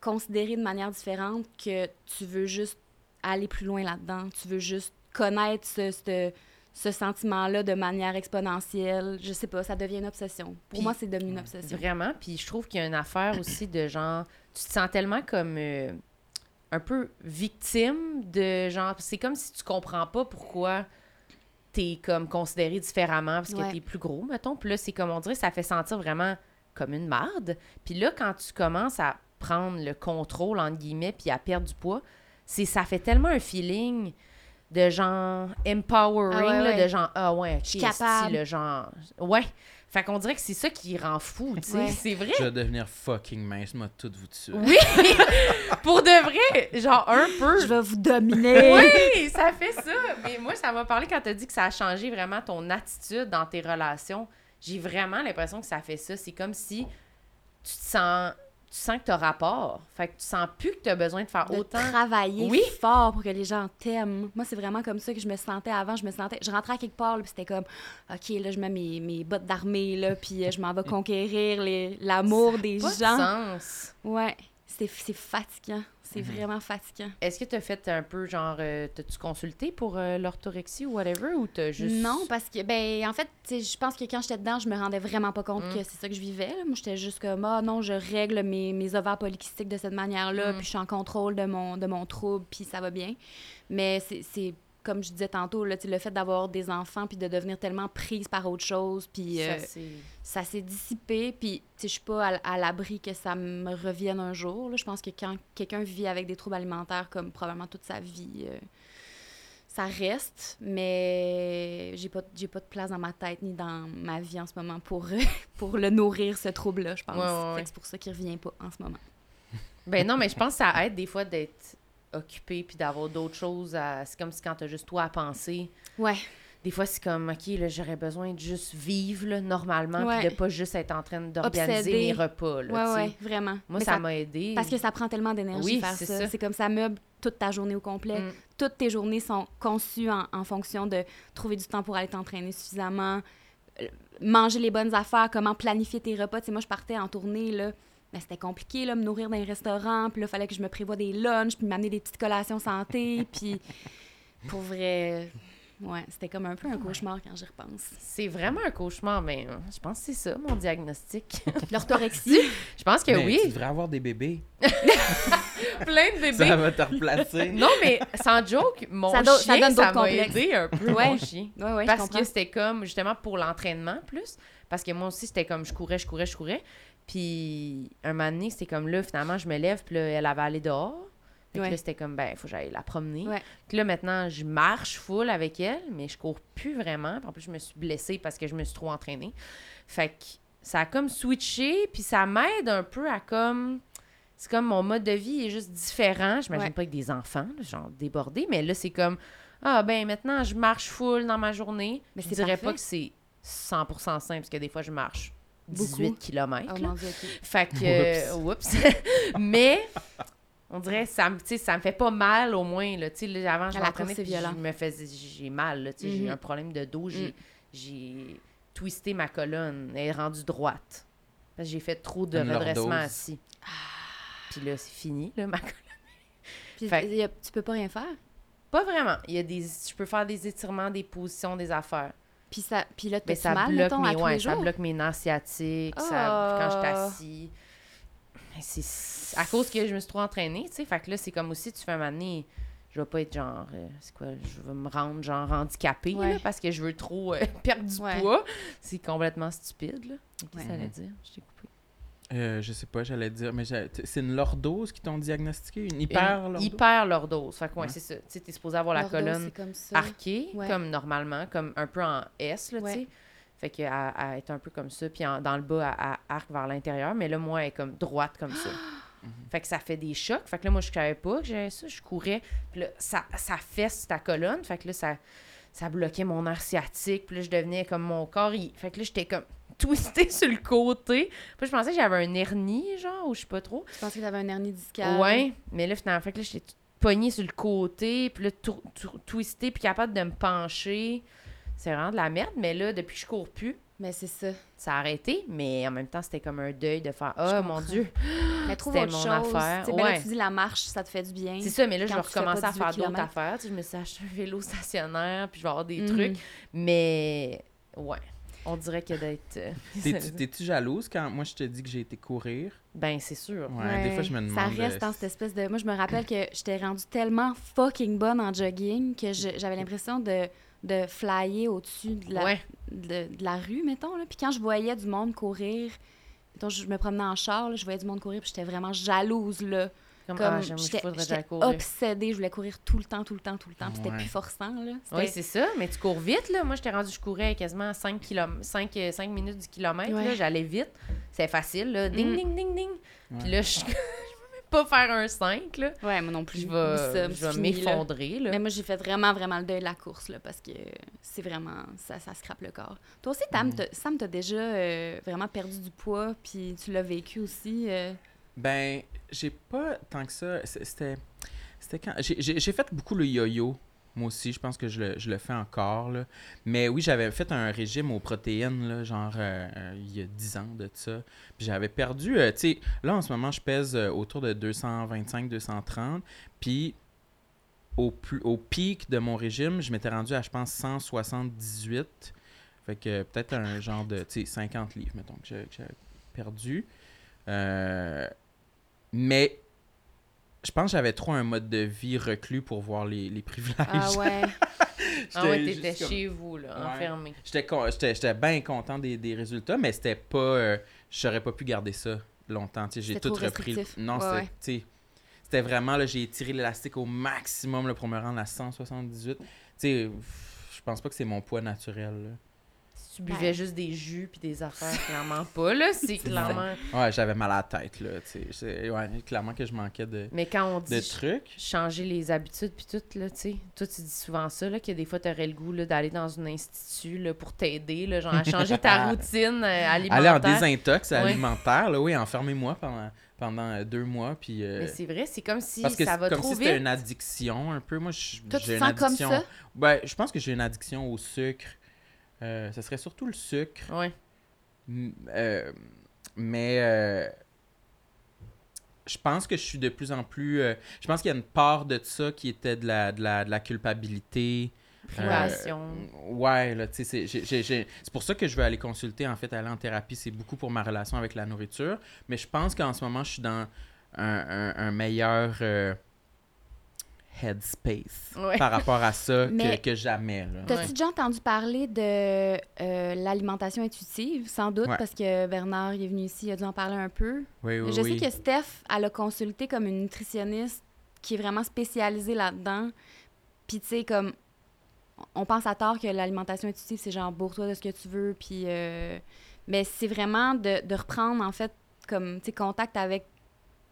considérer de manière différente que tu veux juste aller plus loin là-dedans. Tu veux juste connaître ce, ce, ce sentiment-là de manière exponentielle. Je sais pas, ça devient une obsession. Pour moi, c'est devenu une obsession. Vraiment. Puis je trouve qu'il y a une affaire aussi de genre. Tu te sens tellement comme. euh, un peu victime de genre. C'est comme si tu comprends pas pourquoi t'es comme considéré différemment parce que Ouais. t'es plus gros, mettons. Puis là, c'est comme on dirait, ça fait sentir vraiment comme une marde. Puis là, quand tu commences à prendre le contrôle, entre guillemets, puis à perdre du poids, c'est ça fait tellement un feeling de genre empowering, Ah ouais, là, ouais. de genre, ah ouais, ok, Je suis capable. le genre. Ouais. Fait qu'on dirait que c'est ça qui rend fou, tu sais. Ouais. [laughs] C'est vrai. Je vais devenir fucking mince, moi, tout vous dessus. Oui! [laughs] Pour de vrai, genre un peu. Je vais vous dominer. [laughs] Oui, ça fait ça. Mais moi, ça m'a parlé quand t'as dit que ça a changé vraiment ton attitude dans tes relations. J'ai vraiment l'impression que ça fait ça. C'est comme si tu te sens, tu sens que t'as rapport. Fait que tu sens plus que t'as besoin de faire de autant. travailler Oui. fort pour que les gens t'aiment. Moi, c'est vraiment comme ça que je me sentais avant. Je me sentais... Je rentrais à quelque part, là, puis c'était comme, OK, là, je mets mes, mes bottes d'armée, là, puis euh, je m'en vais [laughs] conquérir les- l'amour des Pas de gens. sens. Ouais, c'est c'est fatigant. C'est vraiment fatigant. Est-ce que t'as fait un peu genre, euh, t'as-tu consulté pour euh, l'orthorexie ou whatever ou t'as juste. Non, parce que, ben, en fait, tu sais, je pense que quand j'étais dedans, je me rendais vraiment pas compte Mm. que c'est ça que je vivais. là. Moi, j'étais juste comme, ah non, je règle mes, mes ovaires polykystiques de cette manière-là, Mm. puis je suis en contrôle de mon, de mon trouble, puis ça va bien. Mais c'est- c'est, comme je disais tantôt, là, le fait d'avoir des enfants, puis de devenir tellement prise par autre chose, puis euh, Ça, ça s'est dissipé, puis je suis pas à, à l'abri que ça me revienne un jour. Je pense que quand quelqu'un vit avec des troubles alimentaires comme probablement toute sa vie, euh, ça reste, mais j'ai pas, j'ai pas de place dans ma tête ni dans ma vie en ce moment pour, [laughs] pour le nourrir, ce trouble-là, je pense. Ouais, ouais, Fait ouais. que C'est pour ça qu'il revient pas en ce moment. Ben non, mais je pense que ça aide des fois d'être occupé puis d'avoir d'autres choses. à- C'est comme si quand t'as juste toi à penser. Ouais, Des fois, c'est comme, OK, là, j'aurais besoin de juste vivre là, normalement, puis de pas juste être en train d'organiser mes repas. Là, ouais, ouais, vraiment. Moi, ça m'a aidé. Parce que ça prend tellement d'énergie Oui, faire c'est ça. ça. C'est comme ça meuble toute ta journée au complet. Mm. Toutes tes journées sont conçues en, en fonction de trouver du temps pour aller t'entraîner suffisamment, euh, manger les bonnes affaires, comment planifier tes repas. Tu sais, moi, je partais en tournée, là. Mais c'était compliqué, là, me nourrir dans les restaurants. Puis là, il fallait que je me prévoie des lunchs, puis m'amener des petites collations santé. [laughs] puis pour vrai, ouais, c'était comme un peu un cauchemar quand j'y repense. C'est vraiment un cauchemar, mais euh, je pense que c'est ça, mon diagnostic. [laughs] L'orthorexie, [laughs] je pense que Mais Tu oui. devrais avoir des bébés. Plein de bébés. Ça va te replacer. Non, mais sans joke, mon Ça do- ça chien, donne ça d'autres m'a complexes. aidé un peu, Ouais. mon chien. ouais, ouais, parce que c'était comme, justement, pour l'entraînement plus. Parce que moi aussi, c'était comme, je courais, je courais, je courais. Puis, un moment donné, c'était comme là, finalement, je me lève, puis là, elle avait allé dehors. Fait que Ouais. là, c'était comme, ben, il faut que j'aille la promener. Ouais. Puis là, maintenant, je marche full avec elle, mais je cours plus vraiment. Puis en plus, je me suis blessée parce que je me suis trop entraînée. Fait que ça a comme switché, puis ça m'aide un peu à comme... C'est comme mon mode de vie est juste différent. J'imagine Ouais. pas avec des enfants, là, genre débordés, mais là, c'est comme... Ah, ben maintenant, je marche full dans ma journée. Mais je dirais parfait. pas que c'est 100% simple, parce que des fois, je marche. 18 km. Oh mon Dieu, ok. Fait que, euh, oups. [laughs] Mais, on dirait, ça me, tu sais, ça me fait pas mal au moins, là. Tu sais, avant, je m'entraînais, je me faisais, j'ai mal, là. Tu sais, j'ai Mhm. un problème de dos, j'ai, Mm. j'ai twisté ma colonne, elle est rendue droite. Parce que j'ai fait trop de Une redressement lordose. assis. Puis là, c'est fini, là, ma [laughs] colonne. Puis Fait- y a- tu peux pas rien faire? Pas vraiment. Il y a des, je peux faire des étirements, des positions, des affaires. Puis, ça, puis là, t'as-tu ça mal, bloque mettons, à mes, tous ouais, les ça jours? bloque mes nerfs sciatiques, ça, quand je suis Ah. assis. Mais c'est à cause que je me suis trop entraînée, tu sais. Fait que là, c'est comme aussi, tu fais un moment donné, je vais pas être genre, euh, c'est quoi, je vais me rendre genre handicapée, Ouais. là, parce que je veux trop euh, [laughs] perdre du Ouais. poids. C'est complètement stupide, là. Qu'est-ce que ça allait dire? Je t'ai coupé. Euh, je sais pas, j'allais dire, mais c'est une lordose qui t'ont diagnostiqué? Une hyper Une lordose? Hyperlordose. Fait que, ouais, Ouais. c'est ça. Tu sais, t'es supposé avoir la colonne comme arquée, Ouais. comme normalement, comme un peu en S, là, tu sais. Fait qu'elle elle est un peu comme ça, puis en- dans le bas, elle, elle arque vers l'intérieur, mais là, moi, elle est comme droite comme ça. [gasps] Fait que ça fait des chocs. Fait que là, moi, je savais pas que j'avais ça. Je courais, puis là, ça, ça fesse ta colonne. Fait que là, ça, ça bloquait mon nerf sciatique. Puis là, je devenais comme mon corps. il- Fait que là, j'étais comme twistée [laughs] sur le côté. Puis je pensais que j'avais un hernie, genre, ou je sais pas trop. Je pensais que t'avais un hernie discale. Ouais, mais là, finalement, fait que là, j'étais pognée sur le côté, puis là, twistée, puis capable de me pencher. C'est vraiment de la merde, mais là, depuis que je cours plus, Mais c'est ça. ça a arrêté, mais en même temps, c'était comme un deuil de faire Oh Je mon. Dieu! [gasps] Mais trouve C'était autre mon chose. affaire. Tu sais, ben là, Ouais. tu dis la marche, ça te fait du bien. C'est ça, mais là, je vais recommencer à faire 18 d'autres affaires. Tu sais, je me suis acheté un vélo stationnaire, puis je vais avoir des Mhm. trucs. Mais, ouais, on dirait que d'être. euh, [laughs] T'es-tu jalouse quand moi je te dis que j'ai été courir? ben, c'est sûr. Ouais, des fois je me demande. Ça reste euh, dans cette espèce de. Moi, je me rappelle que j'étais rendue tellement fucking bonne en jogging que j'avais l'impression de, de flyer au-dessus de la, Ouais. de, de la rue, mettons. Là. Puis quand je voyais du monde courir, mettons, je me promenais en char, là, je voyais du monde courir, puis j'étais vraiment jalouse, là. Comme, Comme ah, j'étais obsédée, je voulais courir tout le temps, tout le temps, tout le temps. puis C'était Ouais. plus forçant, là. Oui, c'est ça, mais tu cours vite, là. Moi, j'étais rendue, je courais quasiment 5, 5, 5 minutes du kilomètre, Ouais. là. J'allais vite. C'est facile, là. Ding, Mm. ding, ding, ding. Ouais. Puis là, je [laughs] je peux même pas faire un 5, là. Ouais, moi non plus. Je vais, là. m'effondrer, là. Mais moi, j'ai fait vraiment, vraiment le deuil de la course, là, parce que c'est vraiment... Ça, ça scrape le corps. Toi aussi, Tam, Mm. Sam, t'as déjà euh, vraiment perdu du poids, puis tu l'as vécu aussi. euh, Ben, j'ai pas tant que ça. C'était. Quand. j'ai- fait beaucoup le yo-yo. Moi aussi, je pense que je le, je le fais encore. Là. Mais oui, j'avais fait un régime aux protéines, là, genre euh, euh, il y a 10 ans de ça. Puis j'avais perdu, euh, tu sais, là en ce moment, je pèse autour de 225-230. Puis au, au pic de mon régime, je m'étais rendu à, je pense, 178. Fait que peut-être un genre de, tu sais, 50 livres, mettons, que j'avais perdu. Euh, mais je pense que j'avais trop un mode de vie reclus pour voir les, les privilèges. Ah ouais. [laughs] Ah ouais, J'étais t'étais comme- chez vous, là, Ouais. enfermé. J'étais con- j'étais j'étais bien content des, des résultats, mais c'était pas. euh, J'aurais pas pu garder ça longtemps. tu sais, J'ai tout repris. Non, Ouais, c'était. ouais. tu sais, C'était vraiment, là, j'ai étiré l'élastique au maximum là, pour me rendre à 178. Tu sais, je pense pas que c'est mon poids naturel. là. Tu buvais Ouais. juste des jus puis des affaires, clairement pas, là. [laughs] C'est clairement... Ouais, j'avais mal à la tête, là. tu sais. C'est- Ouais, clairement que je manquais de, Mais quand on de dit trucs. changer les habitudes puis tout, là, tu sais. Toi, tu dis souvent ça, là, que des fois, t'aurais le goût, d'aller dans un institut, là, pour t'aider, là, genre, à changer ta [laughs] routine euh, alimentaire. Aller en désintox Ouais. alimentaire, là, oui, enfermez-moi pendant, pendant euh, deux mois. Puis, euh, Mais c'est vrai, c'est comme si parce que ça va comme trop si c'était une addiction un peu. Moi, j'ai une sens comme addiction. ça? Ben, je pense que j'ai une addiction au sucre. Euh, ce serait surtout le sucre. Ouais. M- euh, mais euh, je pense que je suis de plus en plus. euh, je pense qu'il y a une part de ça qui était de la, de la, de la culpabilité. Privation. Euh, ouais, là, tu sais, c'est pour ça que je veux aller consulter, en fait, aller en thérapie. C'est beaucoup pour ma relation avec la nourriture. Mais je pense qu'en ce moment, je suis dans un, un- un meilleur euh, headspace Ouais. par rapport à ça [laughs] que, Mais- que jamais. T'as-tu Ouais. déjà entendu parler de euh, l'alimentation intuitive? Sans doute, Ouais. parce que Bernard il est venu ici, il a dû en parler un peu. Oui, oui, Je oui. sais que Steph, elle a consulté comme une nutritionniste qui est vraiment spécialisée là-dedans. Puis, tu sais, comme, on pense à tort que l'alimentation intuitive, c'est genre, bourre-toi de ce que tu veux. Puis, euh, mais c'est vraiment de, de reprendre, en fait, comme, tu sais, contact avec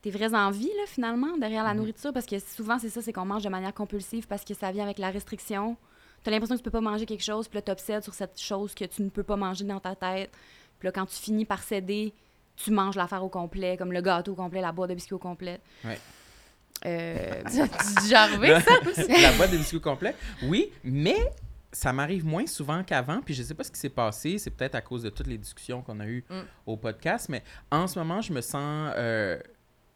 tes vraies envies, là, finalement, derrière la Mhm. nourriture? Parce que souvent, c'est ça, c'est qu'on mange de manière compulsive parce que ça vient avec la restriction. T'as l'impression que tu peux pas manger quelque chose, puis là, t'obsèdes sur cette chose que tu ne peux pas manger dans ta tête. Puis là, quand tu finis par céder, tu manges l'affaire au complet, comme le gâteau au complet, la boîte de biscuits au complet. Ouais. Euh, [laughs] Tu dis arrivé, ça aussi? [laughs] la boîte de biscuits complet? Oui, mais ça m'arrive moins souvent qu'avant. Puis je sais pas ce qui s'est passé. C'est peut-être à cause de toutes les discussions qu'on a eues Mm. au podcast. Mais en ce moment, je me sens euh,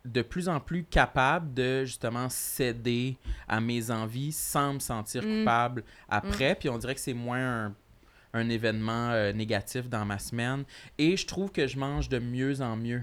de plus en plus capable de justement céder à mes envies sans me sentir Mm. coupable après. Puis on dirait que c'est moins un, un événement euh, négatif dans ma semaine. Et je trouve que je mange de mieux en mieux.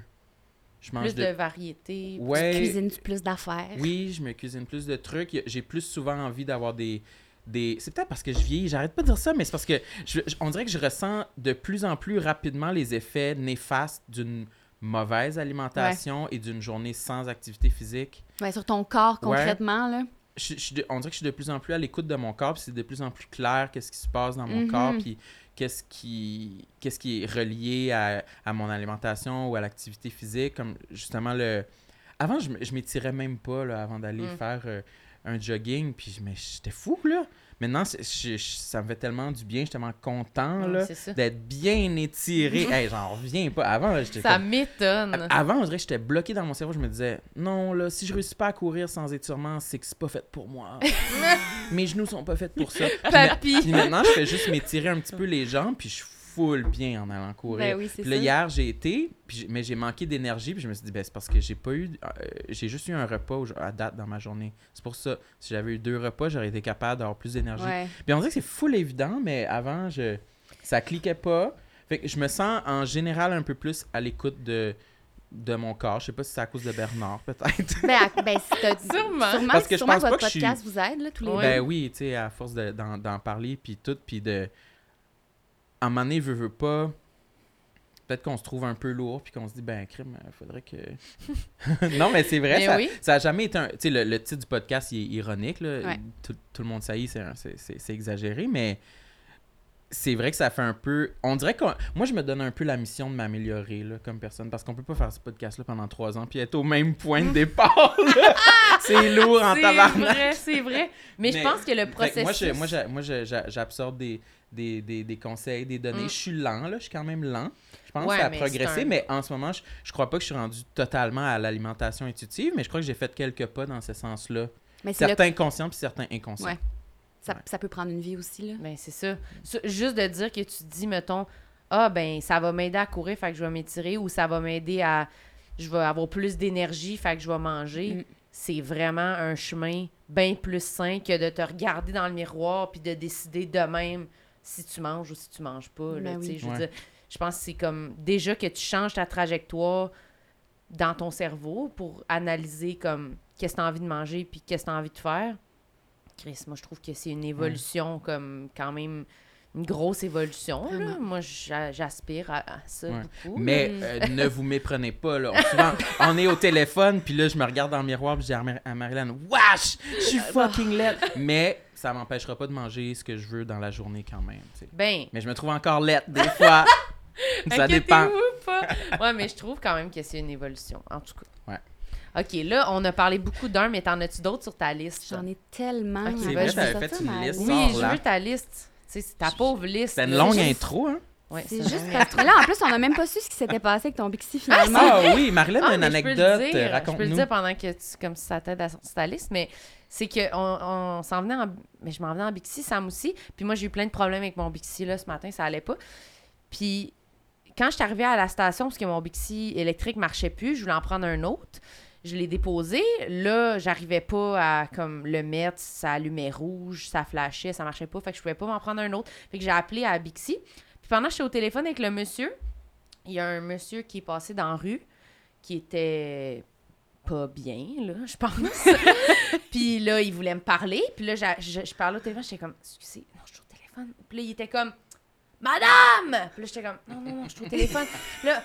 Je mange Plus de variété. Ouais. Cuisines-tu plus d'affaires? Oui, je me cuisine plus de trucs. J'ai plus souvent envie d'avoir des. des... C'est peut-être parce que je vieillis, j'arrête pas de dire ça, mais c'est parce que je- je- on dirait que je ressens de plus en plus rapidement les effets néfastes d'une mauvaise alimentation et d'une journée sans activité physique. Ouais, sur ton corps, Ouais. concrètement, là. Je- je on dirait que je suis de plus en plus à l'écoute de mon corps, puis c'est de plus en plus clair qu'est-ce qui se passe dans mon Mhm. corps, puis qu'est-ce qui, qu'est-ce qui est relié à, à mon alimentation ou à l'activité physique, comme justement le... Avant, je, je m'étirais même pas là, avant d'aller Mm. faire euh, un jogging, puis je- mais j'étais fou, là. Maintenant, c'est- je- je- ça me fait tellement du bien, je suis tellement content, là, d'être bien étiré. [laughs] hey, j'en reviens pas. Avant, j'étais Ça comme- m'étonne. avant, on dirait que j'étais bloqué dans mon cerveau. Je me disais, non, là, si je réussis pas à courir sans étirement, c'est que c'est pas fait pour moi. [laughs] Mes genoux sont pas faits pour ça. [laughs] Puis, Papy. puis maintenant, je fais juste m'étirer un petit peu les jambes, puis je suis full bien en allant courir. Ben oui, Puis là, ça. hier, j'ai été, puis j'ai- mais j'ai manqué d'énergie, puis je me suis dit, ben, c'est parce que j'ai pas eu. euh, j'ai juste eu un repas à date dans ma journée. C'est pour ça. Si j'avais eu deux repas, j'aurais été capable d'avoir plus d'énergie. Ouais. Puis on dirait que c'est full évident, mais avant, je ça cliquait pas. Fait que je me sens en général un peu plus à l'écoute de, de mon corps. Je sais pas si c'est à cause de Bernard, [laughs] peut-être. Ben, à- ben, si t'as- [laughs] Sûrement. Sûrement, Parce que je sûrement pense pas votre que je suis- podcast vous aide, là, tous les. Ben oui, tu sais, à force de- d'en d'en parler, puis tout, puis de... À un moment donné, veux pas... peut-être qu'on se trouve un peu lourd, puis qu'on se dit, ben, crime, il faudrait que. [laughs] non, mais c'est vrai, Mais ça, oui. ça a jamais été un. Tu sais, le, le titre du podcast, il est ironique, là. Ouais. Tout, tout le monde saillit, c'est c'est- c'est c'est exagéré, mais c'est vrai que ça fait un peu. On dirait que moi, je me donne un peu la mission de m'améliorer là, comme personne parce qu'on peut pas faire ce podcast-là pendant trois ans puis être au même point de [laughs] départ. [laughs] c'est lourd en C'est tabarnak. vrai, c'est vrai. Mais, je pense que le processus... moi, je- moi, moi, j'absorbe des, des, des, des conseils, des données. Mm. Je suis lent, là. Je suis quand même lent. Je pense Ouais, que ça a mais progressé, un- mais en ce moment, je, je crois pas que je suis rendu totalement à l'alimentation intuitive, mais je crois que j'ai fait quelques pas dans ce sens-là. Le- Certains conscients puis certains inconscients. Ouais. ça, Ouais. ça peut prendre une vie aussi, là. Ben, c'est ça. Ça, Juste de dire que tu te dis, mettons, ah, ben, ça va m'aider à courir, fait que je vais m'étirer, ou ça va m'aider à. Je vais avoir plus d'énergie, fait que je vais manger. Mm. C'est vraiment un chemin bien plus sain que de te regarder dans le miroir puis de décider de même si tu manges ou si tu manges pas. là, Ben tu sais, oui. Je veux Ouais. dire, je pense que c'est comme déjà que tu changes ta trajectoire dans ton cerveau pour analyser comme qu'est-ce que tu as envie de manger puis qu'est-ce que tu as envie de faire. Chris, moi, je trouve que c'est une évolution comme quand même une grosse évolution. là. Moi, j'a- j'aspire à, à ça Ouais. beaucoup. Mais euh, ne vous méprenez pas, là. On, souvent, on est au téléphone, puis là, je me regarde dans le miroir, puis je dis à, Mar- à Marilyn, Wesh, je suis fucking laide. Mais ça m'empêchera pas de manger ce que je veux dans la journée quand même. tu sais. Ben, Mais je me trouve encore laide, des fois. [laughs] ça dépend. Pas. Ouais, mais je trouve quand même que c'est une évolution, en tout cas. Ouais. OK, là, on a parlé beaucoup d'un, mais t'en as-tu d'autres sur ta liste? J'en ai tellement. Ok, C'est vrai, t'avais fait une liste. Oui, je veux ta liste. Tu sais, c'est ta pauvre liste. C'était une longue Juste- intro, hein? Ouais, C'est juste parce que là, en plus, on n'a même pas su ce qui s'était passé avec ton Bixi finalement. Ah oui, Marilyn Ah, a une peux le anecdote. dire, euh, Je peux le Raconte-nous. dire pendant que tu, comme ça t'aide à sortir ta liste, mais c'est que on, on s'en venait en, mais je m'en venais en Bixi, Sam aussi. Puis moi, j'ai eu plein de problèmes avec mon Bixi, là, ce matin, ça allait pas. Puis quand je suis arrivée à la station, parce que mon Bixi électrique marchait plus, je voulais en prendre un autre. Je l'ai déposé. Là, j'arrivais pas à comme le mettre. Ça allumait rouge, ça flashait, ça marchait pas. Fait que je pouvais pas m'en prendre un autre. Fait que j'ai appelé à Bixi. Puis pendant que j'étais au téléphone avec le monsieur, il y a un monsieur qui est passé dans la rue qui était pas bien, là, je pense. [laughs] puis là, il voulait me parler. Puis là, je, parlais au téléphone, j'étais comme, excusez, non, je suis au téléphone. Puis là, il était comme, Madame! Puis là, j'étais comme, non, non, non, je suis au téléphone. Là,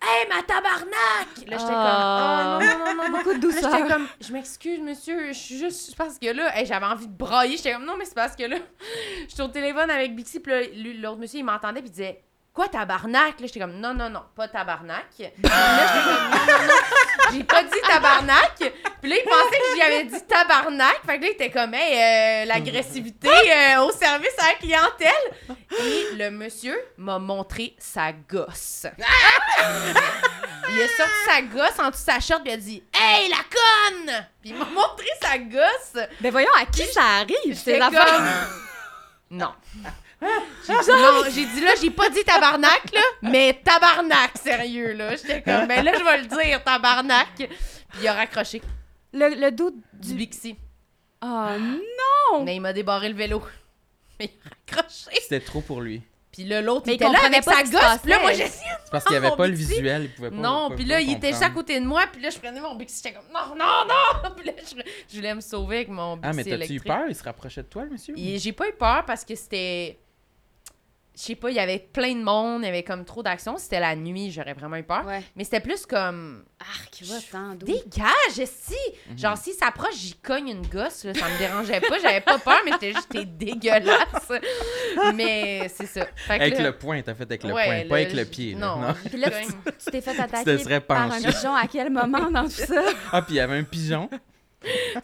Hey, ma tabarnak! Là, j'étais Ah. comme, oh, non, non, non, non. Beaucoup de Là, douceur. j'étais comme, je m'excuse, monsieur, je suis juste parce que là, hey, j'avais envie de brailler. J'étais comme, non, mais c'est parce que là, [laughs] j'étais au téléphone avec Bixi, puis l'autre monsieur, il m'entendait, puis il disait, quoi, tabarnak? Là, j'étais comme, non, non, non, pas tabarnak. Là, j'étais comme, non, non, non, j'ai pas dit tabarnak. Puis là, il pensait que j'y avais dit tabarnak. Fait que là, il était comme, hey, euh, l'agressivité [laughs] euh, au service à la clientèle. Et le monsieur m'a montré sa gosse. [laughs] Il a sorti sa gosse en dessous de sa short puis il a dit Hey la conne! Puis il m'a montré sa gosse. Ben voyons, à qui ça arrive, ces J'étais affaires? comme Non. J'ai dit non, j'ai dit là, j'ai pas dit tabarnak là, mais tabarnak sérieux là. J'étais comme ben là je vais le dire tabarnak. Puis il a raccroché Le, le doute du du... Bixi. Oh non! Mais il m'a débarré le vélo. [laughs] Mais il a raccroché. C'était trop pour lui. Puis là l'autre Mais il il était là avec pas sa gosse. Puis là moi j'essayais C'est parce qu'il n'y avait pas le visuel, il pouvait pas. Non, puis pas là, il était juste à côté de moi, puis là, je prenais mon Bixi, j'étais comme non, non, non! [laughs] Puis là, je, je voulais me sauver avec mon Bixi Ah, mais t'as-tu eu peur? Il se rapprochait de toi, le monsieur? J'ai pas eu peur parce que c'était. Je sais pas, il y avait plein de monde, il y avait comme trop d'action. C'était la nuit, j'aurais vraiment eu peur. Ouais. Mais c'était plus comme. Arc, va tant. Dégage, si! Mhm. Genre, s'il s'approche, j'y cogne une gosse, là, ça me dérangeait pas. J'avais pas peur, mais j'étais juste t'es dégueulasse. mais c'est ça. Fait que Avec là- le poing, t'as fait avec le Ouais, poing, pas avec le pied. là, Non. non? Puis là. [laughs] Tu t'es fait [laughs] attaquer par un pigeon à quel moment dans tout ça? [laughs] Ah, puis il y avait un pigeon.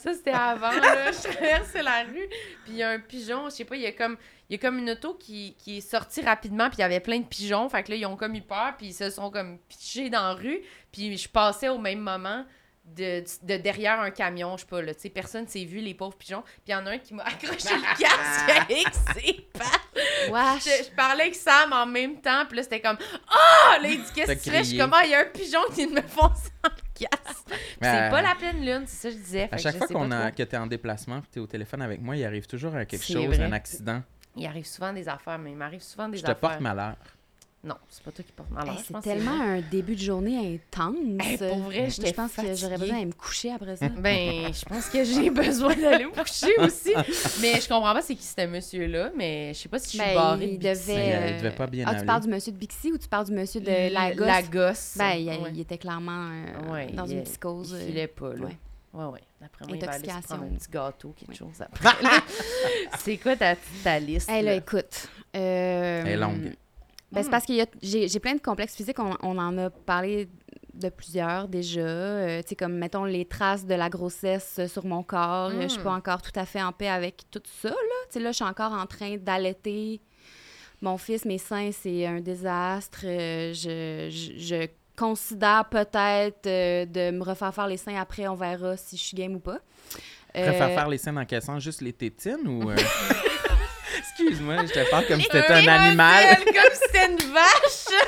Ça, c'était avant, là. Je traversais la rue, puis il y a un pigeon, je sais pas, il y a comme, il y a comme une auto qui, qui est sortie rapidement, puis il y avait plein de pigeons. Fait que là, ils ont comme eu peur, puis ils se sont comme pichés dans la rue. Puis je passais au même moment de, de derrière un camion, je sais pas, là, tu sais, personne s'est vu, les pauvres pigeons. Puis il y en a un qui m'a [laughs] accroché le casque avec ses pattes. Wesh! Je, je parlais avec Sam en même temps, puis là, c'était comme « Ah! Là, il dit « Qu'est-ce que tu fais? » Je suis comme « Ah, il y a un pigeon qui me foncer dans le casque. [laughs] C'est euh, pas la pleine lune, c'est ça que je disais. À que chaque fois qu'on a, que t'es en déplacement et t'es au téléphone avec moi, il arrive toujours à quelque chose, vrai. un accident. Il arrive souvent des affaires, mais il m'arrive souvent des Je te affaires. porte malheur. Non, c'est pas toi qui portes malheur. Hey, je c'est tellement un début de journée intense. Hey, pour vrai, Je pense que j'aurais besoin d'aller me coucher après ça. [laughs] Ben, je pense que j'ai [laughs] besoin d'aller me coucher aussi. Mais je comprends pas c'est qui ce monsieur-là, mais je sais pas si je suis Ben, barrée il de devait, euh, il devait pas bien ah, tu aller. parles du monsieur de Bixi ou tu parles du monsieur de Lagos? La gosse? Ben, il, Ouais. il était clairement euh, Ouais, dans il- une psychose. Il euh, filait pas, là. ouais. Ouais, ouais. D'après moi, il va aller se prendre un petit gâteau, quelque chose après. [laughs] c'est quoi ta, ta liste? Hey, là, là? écoute. euh, Elle est longue. Ben, c'est Hmm. parce que j'ai j'ai plein de complexes physiques. On, on en a parlé de plusieurs déjà. Euh, tu sais, comme, mettons, les traces de la grossesse sur mon corps. Hmm. Je suis pas encore tout à fait en paix avec tout ça, là. Tu sais, là, je suis encore en train d'allaiter mon fils. Mes seins, c'est un désastre. Euh, je, je, je considère peut-être euh, de me refaire faire les seins après. On verra si je suis game ou pas. Préfère Euh, faire les scènes en quel sens? Juste les tétines ou... [laughs] Excuse-moi, je te parle comme si Un t'étais un animal. comme si c'était une vache!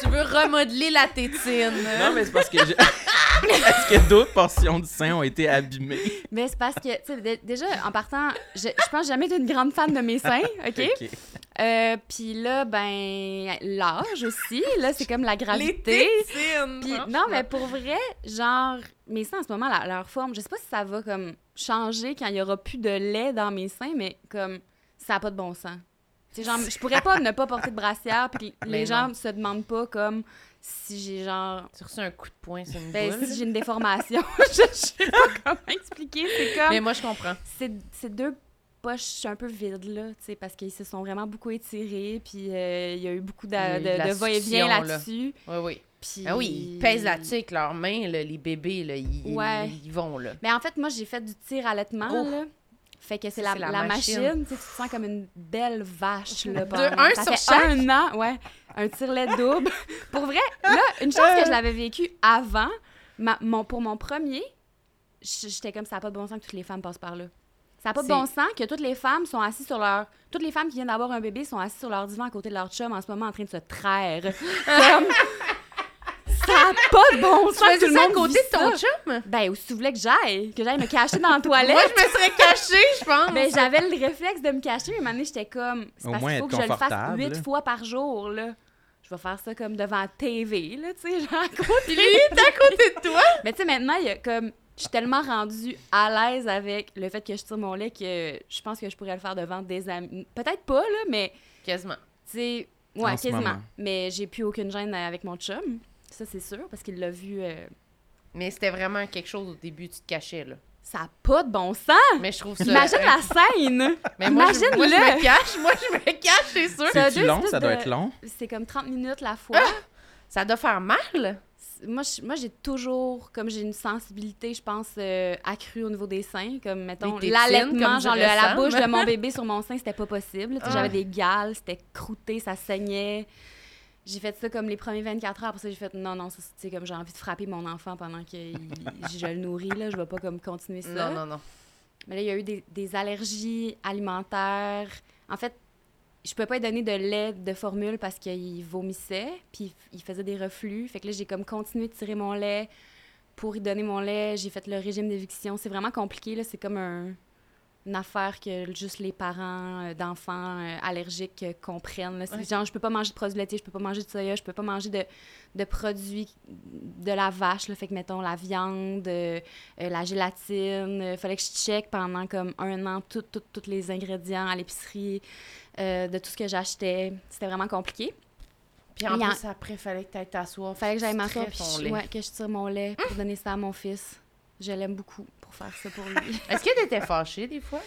[laughs] tu veux remodeler la tétine. Non, mais c'est parce que... je- [laughs] Est-ce que d'autres portions du sein ont été abîmées? Mais c'est parce que, tu sais, dé- déjà, en partant, je, je pense que j'ai jamais été une grande fan de mes seins, [laughs] OK? Euh, Puis là, ben, l'âge aussi, là, c'est comme la Les gravité. tétines! Puis franchement. non, mais pour vrai, genre, mes seins en ce moment, la- leur forme, je sais pas si ça va comme changer quand il y aura plus de lait dans mes seins, mais comme, ça n'a pas de bon sens. Genre, je pourrais pas ne pas porter de brassière, puis Mais [laughs] les non. gens se demandent pas comme si j'ai genre Tu as reçu un coup de poing sur une ben, boule. si j'ai une déformation, je, [laughs] je sais pas comment expliquer. C'est comme Mais moi, je comprends. c'est deux poches un peu vides, là, tu sais, parce qu'ils se sont vraiment beaucoup étirés, puis euh, il y a eu beaucoup de, de de, va-et-vient succion, là. là-dessus. Oui, oui. Puis... Ah oui, ils pèsent là-dessus avec leurs mains, là, les bébés, là, ils, Ouais. ils, ils vont, là. Mais en fait, moi, j'ai fait du tir allaitement, Oh. là. Fait que c'est la, la la machine. machine, tu te sens comme une belle vache, là. De un ça sur fait chaque? un an, ouais, un tire-lait double. [laughs] pour vrai, là, une chance que je l'avais vécu avant, ma- mon, pour mon premier, j'étais comme, ça n'a pas de bon sens que toutes les femmes passent par là. Ça n'a pas de bon sens que toutes les femmes sont assises sur leur... Toutes les femmes qui viennent d'avoir un bébé sont assises sur leur divan à côté de leur chum en ce moment en train de se traire. [laughs] Comme... n'a pas de bon sens Tu que faisais tout le ça à monde côté de ton ça. chum? Ben, où si tu voulais que j'aille, que j'aille me cacher dans la toilette. Moi, je me serais cachée, je pense. Ben, j'avais le réflexe de me cacher, mais à un moment donné, j'étais comme. C'est parce qu'il faut que je le fasse huit fois par jour, là. Je vais faire ça comme devant la TV, là, tu sais, genre à côté. Puis [laughs] lui, il est à côté de toi. Mais tu sais, maintenant, il y a comme. Je suis tellement rendue à l'aise avec le fait que je tire mon lait que je pense que je pourrais le faire devant des amis. Peut-être pas, là, mais Quasiment. tu sais, ouais, quasiment. Mais j'ai plus aucune gêne avec mon chum. Ça, c'est sûr, parce qu'il l'a vu. euh, Mais c'était vraiment quelque chose au début, tu te cachais, là. Ça n'a pas de bon sens! Mais je trouve ça... Imagine la scène! [laughs] Mais moi, je, moi, je Imagine-le. me cache. Moi, je me cache, c'est sûr. Ça a C'est-tu deux long? espèces Ça doit de- être long. C'est comme 30 minutes la fois. Ça doit faire mal. moi, je- moi j'ai toujours, comme j'ai une sensibilité, je pense, euh, accrue au niveau des seins. Comme, mettons, tétines, l'allaitement, comme genre le- dirait la Sam. bouche de mon [laughs] bébé sur mon sein, c'était pas possible. Tu sais, Ah. J'avais des gales, c'était croûté, ça saignait. J'ai fait ça comme les premiers 24 heures. Après ça, j'ai fait non, non, c'est comme j'ai envie de frapper mon enfant pendant que il- je le nourris. Là. Je vais pas comme continuer ça. Non, non, non. Mais là, il y a eu des, des allergies alimentaires. En fait, je pouvais pas lui donner de lait de formule parce qu'il vomissait, puis il faisait des reflux. Fait que là, j'ai comme continué de tirer mon lait pour lui donner mon lait. J'ai fait le régime d'éviction. C'est vraiment compliqué, là. C'est comme un- une affaire que juste les parents euh, d'enfants euh, allergiques euh, comprennent. là. C'est Ouais. genre, je peux pas manger de produits laitiers, je peux pas manger de soya, je peux pas manger de, de produits de la vache. Là. Fait que, mettons, la viande, la gélatine. Il fallait que je check pendant comme un an tous tout, tous les ingrédients à l'épicerie de tout ce que j'achetais. C'était vraiment compliqué. Puis en plus, après, fallait que tu ailles t'asseoir. fallait que j'aille m'asseoir ouais, que je tire mon lait pour donner ça à mon fils. Je l'aime beaucoup pour faire ça pour lui. [laughs] Est-ce que t'étais fâchée des fois?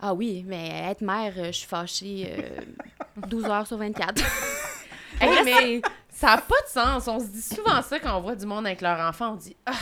ah oui, mais être mère, euh, je suis fâchée euh, 12 heures sur 24. [laughs] Hey, mais ça n'a pas de sens. On se dit souvent ça quand on voit du monde avec leur enfant. On dit Ah,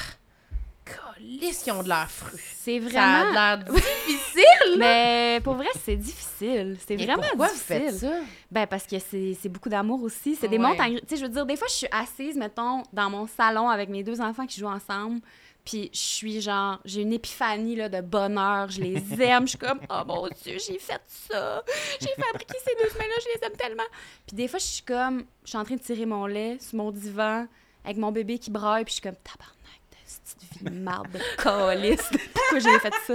calisse qu'ils ont de l'air fru. c'est Ça a vraiment... l'air difficile. Mais pour vrai, c'est difficile. C'est vraiment pourquoi vous difficile. faites ça? Ben, parce que c'est c'est beaucoup d'amour aussi. C'est des Ouais. montagnes. Tu sais, je veux dire, des fois, je suis assise, mettons, dans mon salon avec mes deux enfants qui jouent ensemble. Puis je suis genre, j'ai une épiphanie là, de bonheur. Je les [laughs] aime. Je suis comme, oh mon Dieu, j'ai fait ça. J'ai fabriqué ces deux semaines-là. Je les aime tellement. Puis des fois, je suis comme, je suis en train de tirer mon lait sur mon divan avec mon bébé qui braille. Puis je suis comme, tabarnak de petite vie de marde de calice. Pourquoi j'ai fait ça?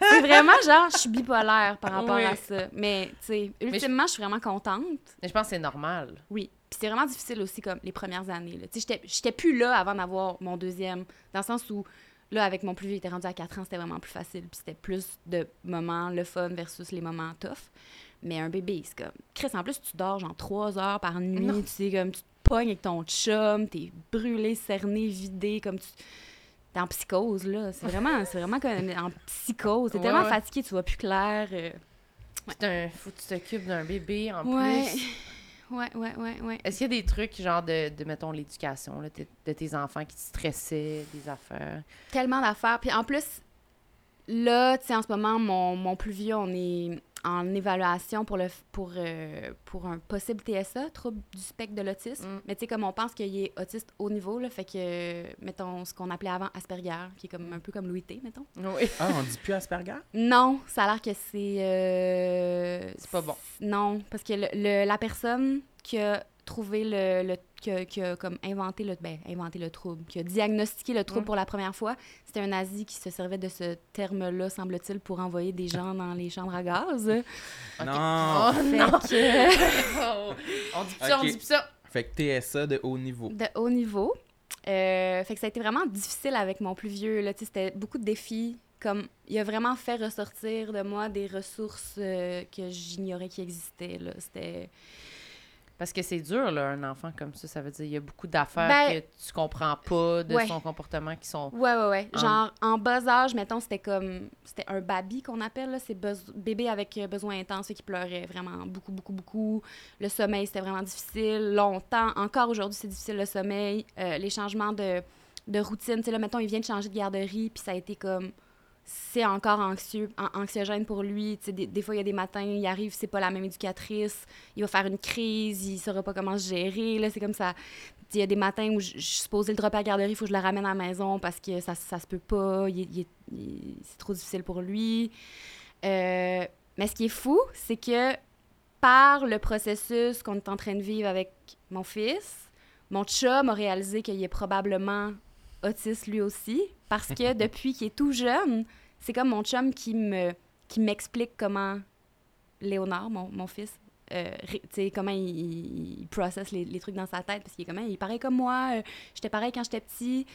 C'est vraiment genre, je suis bipolaire par rapport Oui. à ça. Mais, tu sais, ultimement, je suis vraiment contente. Mais je pense que c'est normal. Oui. Puis c'est vraiment difficile aussi, comme les premières années. Tu sais, j'étais- j'étais plus là avant d'avoir mon deuxième. Dans le sens où, là, avec mon plus vieux, il était rendu à 4 ans, c'était vraiment plus facile. Puis c'était plus de moments le fun versus les moments tough. Mais un bébé, c'est comme. Chris, en plus, tu dors genre 3 heures par nuit. Non. Tu sais, comme tu te pognes avec ton chum, t'es brûlé, cerné, vidé, comme tu. T'es en psychose, là. C'est vraiment, c'est vraiment comme en psychose. T'es Ouais, tellement ouais. fatigué, tu vois plus clair. euh. Un... Faut que tu t'occupes d'un bébé en Ouais. plus. [laughs] Ouais, ouais, ouais, ouais. Est-ce qu'il y a des trucs, genre, de, de mettons, l'éducation, de tes enfants qui te stressaient, des affaires? tellement d'affaires. Puis en plus, là, tu sais, en ce moment, mon, mon plus vieux, on est en évaluation pour, le, pour, euh, pour un possible TSA, trouble du spectre de l'autisme. Mm. Mais tu sais, comme on pense qu'il est autiste haut niveau, là, fait que, mettons, ce qu'on appelait avant Asperger, qui est comme un peu comme Louis T, mettons. Oui. Ah, on dit plus Asperger? Non, ça a l'air que c'est... euh, C'est pas bon. Non, parce que le, le- la personne qui a trouvé le... le qui, a, qui a comme inventé le, ben, inventé le trouble, qui a diagnostiqué le trouble pour la première fois, c'était un nazi qui se servait de ce terme-là, semble-t-il, pour envoyer des gens dans les chambres à gaz. Non. Oh Fait non! que- Oh. [laughs] On dit plus ça, on dit plus ça. Fait que TSA de haut niveau. de haut niveau. Euh, fait que ça a été vraiment difficile avec mon plus vieux. C'était beaucoup de défis. Comme, il a vraiment fait ressortir de moi des ressources euh, que j'ignorais qui existaient. Là. C'était... Parce que c'est dur, là, un enfant comme ça. Ça veut dire qu'il y a beaucoup d'affaires Ben, que tu comprends pas de ouais. son comportement qui sont... Ouais, ouais, ouais. En- Genre, en bas âge, mettons, c'était comme... C'était un baby qu'on appelle, là. C'est bébé avec euh, besoin intense qui pleurait vraiment beaucoup, beaucoup, beaucoup. Le sommeil, c'était vraiment difficile. Longtemps. Encore aujourd'hui, c'est difficile, le sommeil. Euh, les changements de, de routine. Tu sais, là, mettons, il vient de changer de garderie, puis ça a été comme... C'est encore anxieux, an- anxiogène pour lui. Des, des fois, il y a des matins, il arrive, c'est pas la même éducatrice. Il va faire une crise, il saura pas comment se gérer. C'est comme ça. Il y a des matins où je je suis le dropper à la garderie, il faut que je le ramène à la maison parce que ça, ça se peut pas, c'est trop difficile pour lui. Euh, mais ce qui est fou, c'est que par le processus qu'on est en train de vivre avec mon fils, mon chum a réalisé qu'il est probablement autiste lui aussi parce que [laughs] depuis qu'il est tout jeune, c'est comme mon chum qui me qui m'explique comment Léonard, mon, mon fils, euh, sais, comment il, processe les, les trucs dans sa tête, parce qu'il est comme, il est pareil comme moi, euh, j'étais pareil quand j'étais petit.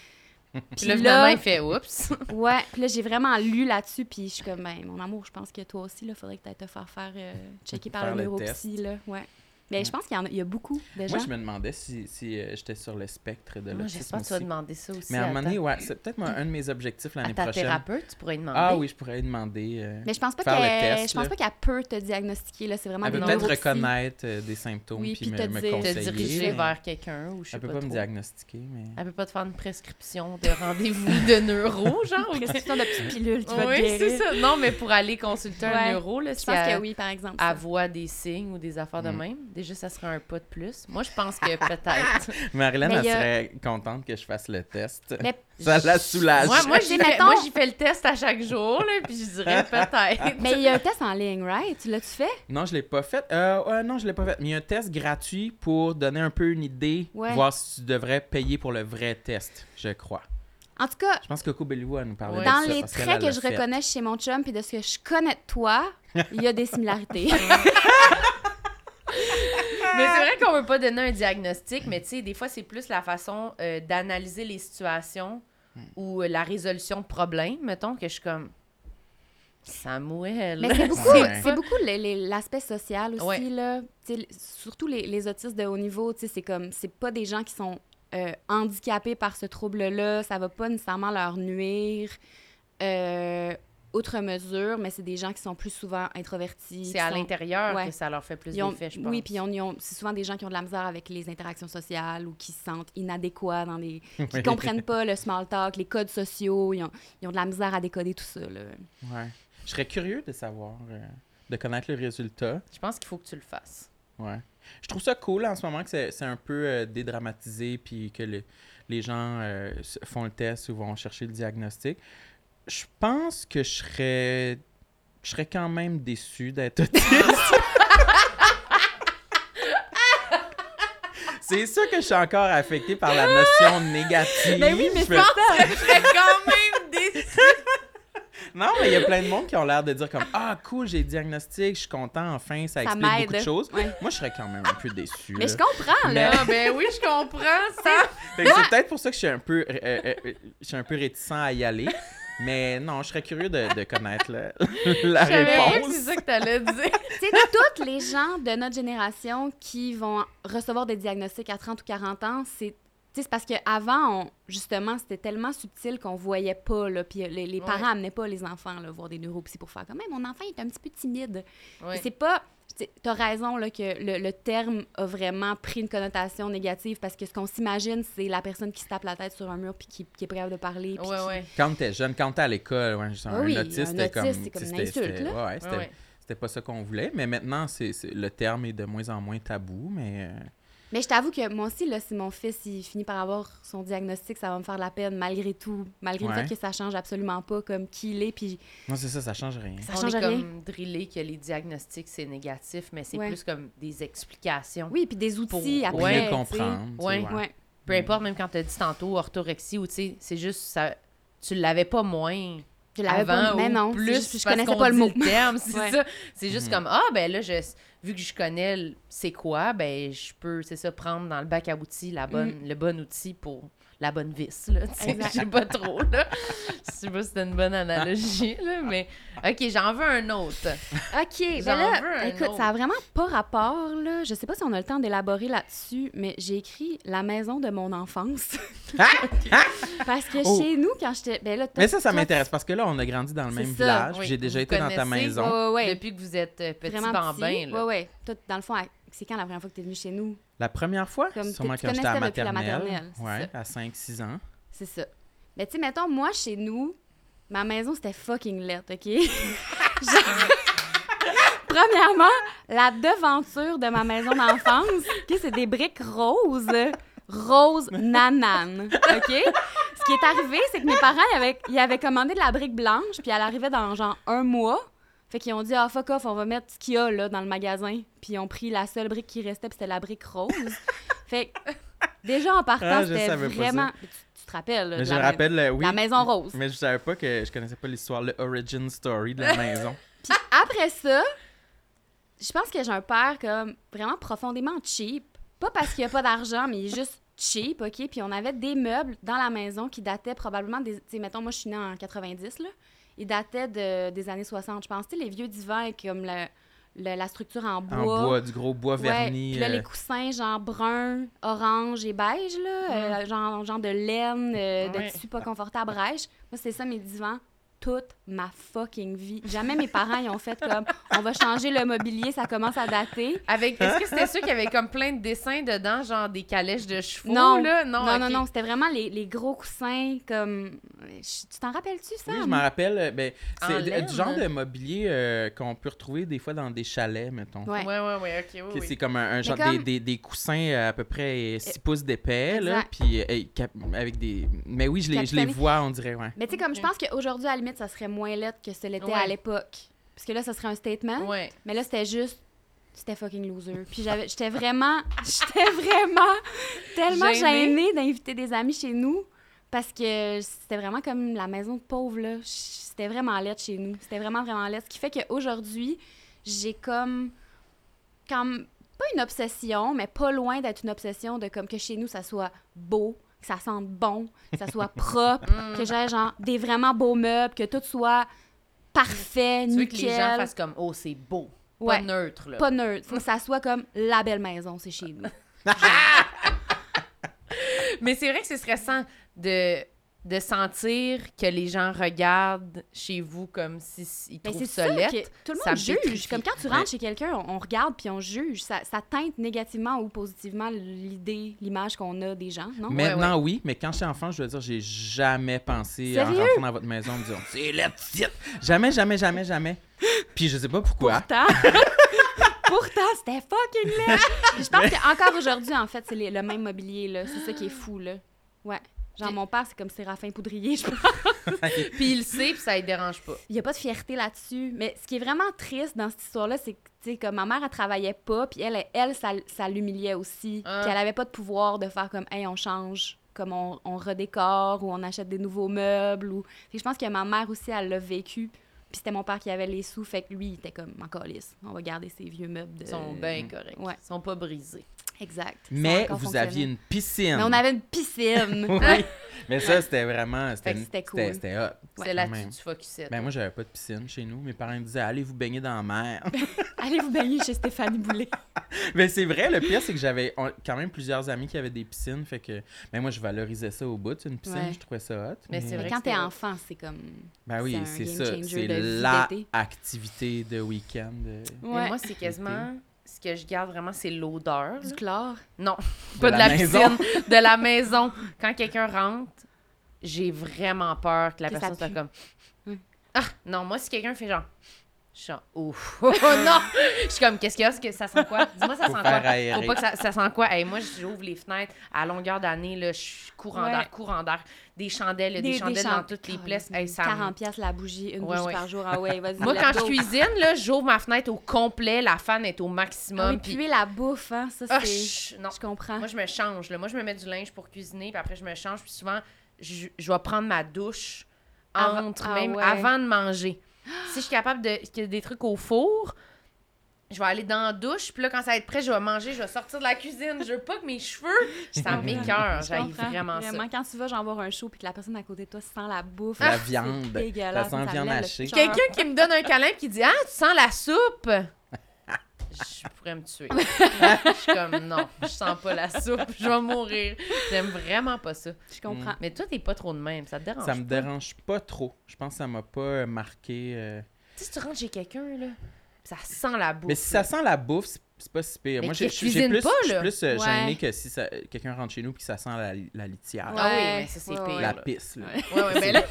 Puis là, là, il fait « Oups! [laughs] ouais, puis là, j'ai vraiment lu là-dessus, puis je suis comme, ben, mon amour, je pense que toi aussi, il faudrait que tu te faire faire euh, checker par Faire le le neuropsy, là, ouais. Mais je pense qu'il y, en a, il y a beaucoup de gens. Moi, je me demandais si, si euh, j'étais sur le spectre de Moi, l'autisme J'espère que tu vas demander ça aussi Mais à un moment ta, donné, ouais, c'est peut-être moi, un de mes objectifs à l'année ta prochaine. thérapeute. Tu pourrais lui demander? Ah oui, je pourrais lui demander. euh, Mais je pense pas Faire le qu'elle test, je pense là. pas qu'elle peut te diagnostiquer, là, c'est vraiment Elle des peut peut-être reconnaître euh, des symptômes Oui, puis puis me, te me dire- te conseiller. diriger mais vers quelqu'un ou je sais Elle peut pas, pas me trop. diagnostiquer, mais... Elle peut pas te faire une prescription de rendez-vous de [laughs] neuro, genre? ou- Prescription de petites pilules qui va te Oui, guérir. c'est ça. Non, mais pour aller consulter un Ouais. neuro, là, Je si pense elle, que oui, par exemple. elle voit des signes ou des affaires de Mm. même, déjà, ça serait un pas de plus. Moi, je pense que peut-être. [laughs] Marilyn, elle serait contente que je fasse le test. Mais [laughs] Ça la soulage. Moi, moi, j'y fais, mettons- le test à chaque jour, là, puis je dirais [laughs] peut-être. Mais il y a un test en ligne, right? Tu l'as-tu fait? Non, je l'ai pas fait. Euh, non, je l'ai pas fait. Mais il y a un test gratuit pour donner un peu une idée, Ouais. voir si tu devrais payer pour le vrai test, je crois. En tout cas, Je pense que Coco Belliou, elle nous parlait Ouais. de dans ça. les parce traits que je fait. reconnais chez mon chum puis de ce que je connais de toi, il y a des similarités. Mais c'est vrai qu'on veut pas donner un diagnostic, mais tu sais, des fois, c'est plus la façon euh, d'analyser les situations ou euh, la résolution de problèmes, mettons, que je suis comme. Samuel. Mais c'est [laughs] beaucoup, Ouais. c'est beaucoup l'aspect social aussi, Ouais. là. Surtout les, les autistes de haut niveau, tu sais, c'est comme, c'est pas des gens qui sont euh, handicapés par ce trouble-là, ça va pas nécessairement leur nuire euh, outre mesure, mais c'est des gens qui sont plus souvent introvertis. C'est à sont- l'intérieur Ouais. que ça leur fait plus d'effet, je pense. Oui, puis c'est souvent des gens qui ont de la misère avec les interactions sociales ou qui se sentent inadéquats dans les... [laughs] qui Oui. comprennent pas le small talk, les codes sociaux, ils ont, ils ont de la misère à décoder tout ça, là. Ouais. Je serais curieux de savoir, euh, de connaître le résultat. Je pense qu'il faut que tu le fasses. Ouais. Je trouve ça cool en ce moment que c'est c'est un peu euh, dédramatisé puis que le- les gens euh, font le test ou vont chercher le diagnostic. Je pense que je serais je serais quand même déçu d'être autiste. C'est sûr que je suis encore affecté par la notion négative. Ben oui, mais Je me- ça! Je serais quand même déçue. Non, mais il y a plein de monde qui ont l'air de dire comme Ah, cool, j'ai le diagnostic, je suis content, enfin, ça Ça explique beaucoup de choses. Ouais. Moi, je serais quand même un peu déçu. Mais là. je comprends, là. Ah, ben oui, je comprends ça. Que c'est peut-être pour ça que je suis un peu, euh, euh, euh, je suis un peu réticent à y aller. Mais non, je serais curieux de, de connaître [laughs] la, réponse. c'est ça que t'allais dire. [laughs] Tu sais, toutes les gens de notre génération qui vont recevoir des diagnostics à 30 ou 40 ans, c'est c'est parce qu'avant, on, justement, c'était tellement subtil qu'on voyait pas, là, puis les, les Ouais. parents amenaient pas les enfants, là, voir des neuropsy pour faire comme, Hey, mon enfant il est un petit peu timide. Ouais. C'est pas. Tu as raison là, que le, le terme a vraiment pris une connotation négative parce que ce qu'on s'imagine, c'est la personne qui se tape la tête sur un mur puis qui, qui est prête de parler. Ouais, qui- ouais. Quand t'es jeune, quand t'es à l'école, ouais, un, oui, autiste, un c'était comme. autiste, c'est comme une c'était- insulte, c'était- pas ça qu'on voulait, mais maintenant, c'est c'est- le terme est de moins en moins tabou, mais... euh, Mais je t'avoue que moi aussi, là, si mon fils il finit par avoir son diagnostic, ça va me faire de la peine malgré tout, malgré Ouais. le fait que ça change absolument pas comme qui il est. Puis Non, c'est ça, ça change rien. Ça on change est rien. comme drillé que les diagnostics, c'est négatif, mais c'est Ouais. plus comme des explications. oui, puis des outils Pour- après. Mieux comprendre. Ouais. Peu importe, même quand tu as dit tantôt orthorexie ou tu sais, c'est juste ça. Tu l'avais pas moins. Je l'avais avant pas, mais ou non, c'est plus juste- je connaissais pas le mot. terme, c'est [laughs] Ouais. ça. C'est juste Mhm. comme ah ben là je vu que je connais c'est quoi, ben je peux c'est ça prendre dans le bac à outils la bonne le bon outil pour la bonne vis là, [laughs] tu sais, Exact. je sais pas trop là. Je sais pas si c'était une bonne analogie là, mais OK, j'en veux un autre. OK, ben J'en là, veux un écoute, autre. ça a vraiment pas rapport, là. Je sais pas si on a le temps d'élaborer là-dessus, mais j'ai écrit « La maison de mon enfance [laughs] Parce que Oh. chez nous, quand j'étais... Ben là, Mais ça, ça m'intéresse parce que là, on a grandi dans le même ça. village. Oui, J'ai déjà vous été dans ta maison. Ouais, Depuis que vous êtes euh, petit vraiment bambin ouais. Toi, dans le fond, à- c'est quand la première fois que tu es venu chez nous? La première fois, Comme sûrement quand j'étais à depuis la maternelle. maternelle, ouais, à 5-6 ans. C'est ça. Mais tu sais, mettons, moi, chez nous, ma maison, c'était fucking lettre, OK? [laughs] Genre- Premièrement, la devanture de ma maison d'enfance, OK, c'est des briques roses. Rose nanane, OK? Ce qui est arrivé, c'est que mes parents, ils avaient, ils avaient commandé de la brique blanche, puis elle arrivait dans genre un mois. Fait qu'ils ont dit, ah, fuck off, on va mettre ce qu'il y a là dans le magasin. Puis ils ont pris la seule brique qui restait, puis c'était la brique rose. [laughs] fait que, déjà en partant, Ah, c'était vraiment. Tu, tu te rappelles, là, Mais de je la rappelle, euh, oui. la maison rose. Mais je savais pas que je connaissais pas l'histoire, le origin story de la [laughs] maison. Puis après ça, je pense que j'ai un père comme vraiment profondément cheap. Pas parce qu'il n'y a pas d'argent, mais il est juste cheap, OK? Puis on avait des meubles dans la maison qui dataient probablement des... Tu sais, mettons, moi, je suis née en 90, là. Ils dataient de, des années 60, je pense. Tu sais, les vieux divans avec comme le- le- la structure en bois. En bois, du gros bois Ouais, verni. puis là, euh, les coussins, genre brun, orange et beige, là, euh, genre, genre de laine, euh, de Ouais. tissu pas confortable, beige. Moi, c'est ça mes divans toute ma fucking vie. Jamais mes parents ils ont fait comme on va changer le mobilier, ça commence à dater. Avec est-ce que c'était ceux qui avaient comme plein de dessins dedans, genre des calèches de chevaux Non, là? Non, non, non, c'était vraiment les, les gros coussins comme. Je- Tu t'en rappelles-tu, ça? Oui, je m'en rappelle. euh, Ben, En c'est du genre de mobilier euh, qu'on peut retrouver des fois dans des chalets, mettons. Ouais. Ouais, ouais, ouais, ok, oui. C'est comme un, un genre comme- des, des, des coussins euh, à peu près 6 pouces d'épais, là, puis euh, avec des... Mais oui, je les, je les vois, on dirait, ouais. Mais tu sais, comme je pense qu'aujourd'hui, à la limite, ça serait moins lettre que ce l'était Ouais. à l'époque. Parce que là, ça serait un statement. Ouais. Mais là, c'était juste. C'était fucking loser. Puis j'avais, j'étais vraiment. [laughs] J'étais vraiment tellement Gênée. gênée d'inviter des amis chez nous. Parce que c'était vraiment comme la maison de pauvre, là. C'était vraiment laid chez nous. C'était vraiment, vraiment laid. Ce qui fait qu'aujourd'hui, j'ai comme. Comme. Pas une obsession, mais pas loin d'être une obsession de comme que chez nous, ça soit beau, que ça sente bon, que ça soit [laughs] propre, Mm. que j'ai genre des vraiment beaux meubles, que tout soit parfait, Tu veux nickel. que les gens fassent comme oh, c'est beau. Ouais. Pas neutre là. Pas neutre. Faut que ça soit comme la belle maison, c'est chez nous. [laughs] Mais c'est vrai que c'est stressant de de sentir que les gens regardent chez vous comme si s- ils Mais trouvent c'est ça que tout le monde juge. pétrifie. Comme quand tu rentres Ouais. chez quelqu'un, on, on regarde puis on juge. Ça, ça teinte négativement ou positivement l'idée, l'image qu'on a des gens, non? Maintenant, oui, mais quand j'étais enfant, je dois dire, j'ai jamais pensé en rentrant dans votre maison en me disant, c'est la petite. Jamais, jamais, jamais, jamais. Puis je sais pas pourquoi. Pourtant, [laughs] pourtant c'était fucking laid. [laughs] Je pense qu'encore aujourd'hui, en fait, c'est le même mobilier, là. C'est ça qui est fou, là. Ouais. Genre, mon père, c'est comme Séraphin Poudrier, je pense. [laughs] Puis il le sait, puis ça ne dérange pas. Il n'y a pas de fierté là-dessus. Mais ce qui est vraiment triste dans cette histoire-là, c'est que, tu sais, comme ma mère, elle travaillait pas, puis elle, elle, ça, ça l'humiliait aussi. Ah. Puis elle avait pas de pouvoir de faire comme, hey, on change comme on, on redécore ou on achète des nouveaux meubles. Ou... Fait que je pense que ma mère aussi, elle l'a vécu. Puis c'était mon père qui avait les sous, fait que lui, il était comme, en calice, on va garder ces vieux meubles. De... Ils sont bien corrects. Ouais. Ils sont pas brisés. Exact. Mais vous aviez une piscine. Mais on avait une piscine. [laughs] Oui. Mais ça, c'était vraiment. Fait C'était que c'était c'était- cool. C'était hot. Là-dessus même. que tu focusais. Ben, moi, j'avais pas de piscine chez nous. Mes parents disaient, allez vous baigner dans la mer. [laughs] Allez vous baigner chez Stéphanie Boulet. Mais [laughs] c'est vrai, le pire, c'est que j'avais quand même plusieurs amis qui avaient des piscines. Fait que, ben, moi, je valorisais ça au bout. Une piscine, Ouais. je trouvais ça hot. Mais c'est vrai quand t'es c'était- enfant, c'est comme. Ben oui, c'est ça. C'est la activité de week-end. euh, Mais moi, c'est quasiment. Que je garde vraiment, c'est l'odeur. Du chlore? Non, De pas de la maison. piscine, de la maison. Quand quelqu'un rentre, j'ai vraiment peur que la Que personne soit comme. Hum. Ah, non, moi, si quelqu'un fait genre. Je suis genre, ouf. [laughs] Oh non! Je suis comme, qu'est-ce qu'il y a? Que ça sent quoi? Dis-moi, ça Faut sent quoi? aérer. Faut pas que ça, ça sent quoi? Hey, moi, j'ouvre les fenêtres à longueur d'année, là, je suis courant Ouais. d'air, courant d'air. Des chandelles, des, chandelles dans toutes les places. Hey, ça me- 40 pièces la bougie, une Ouais, bougie ouais. par jour. Ah ouais, vas-y. Moi, quand je cuisine, là, j'ouvre ma fenêtre au complet, la fan est au Ah maximum. oui, puis- la bouffe, hein, ça, Ah, c'est... non. Je comprends. Moi, je me change. Là. Moi, je me mets du linge pour cuisiner, puis après, je me change. Puis souvent, je, je vais prendre ma douche entre, ah même ouais. avant de manger. Si je suis capable de qu'il y a des trucs au four, je vais aller dans la douche. Puis là, quand ça va être prêt, je vais manger, je vais sortir de la cuisine. Je veux pas que mes cheveux, ça [laughs] m'écœure. Je J'aille comprends, vraiment, ça. Quand tu vas, genre, voir un show puis que la personne à côté de toi sent la bouffe. La viande. dégueulasse, Ça sent me viande hachée. Quelqu'un qui me donne un câlin qui dit Ah, tu sens la soupe Je pourrais me tuer. [laughs] je suis comme non, je sens pas la soupe, je vais mourir. J'aime vraiment pas ça. Je comprends. Mais toi, t'es pas trop de même, ça te dérange Ça me pas? dérange pas trop. Je pense que ça m'a pas euh, marqué. euh. Tu sais, si tu rentres chez quelqu'un, là, ça sent la bouffe. Mais si ça sent la bouffe, c'est- pas si pire. Mais Moi, j'ai plus, pas, je suis là. plus euh, Ouais. gêné que si quelqu'un rentre chez nous puis que ça sent la, la litière. Ah oui, mais ça, c'est ouais, pire. La pisse, là.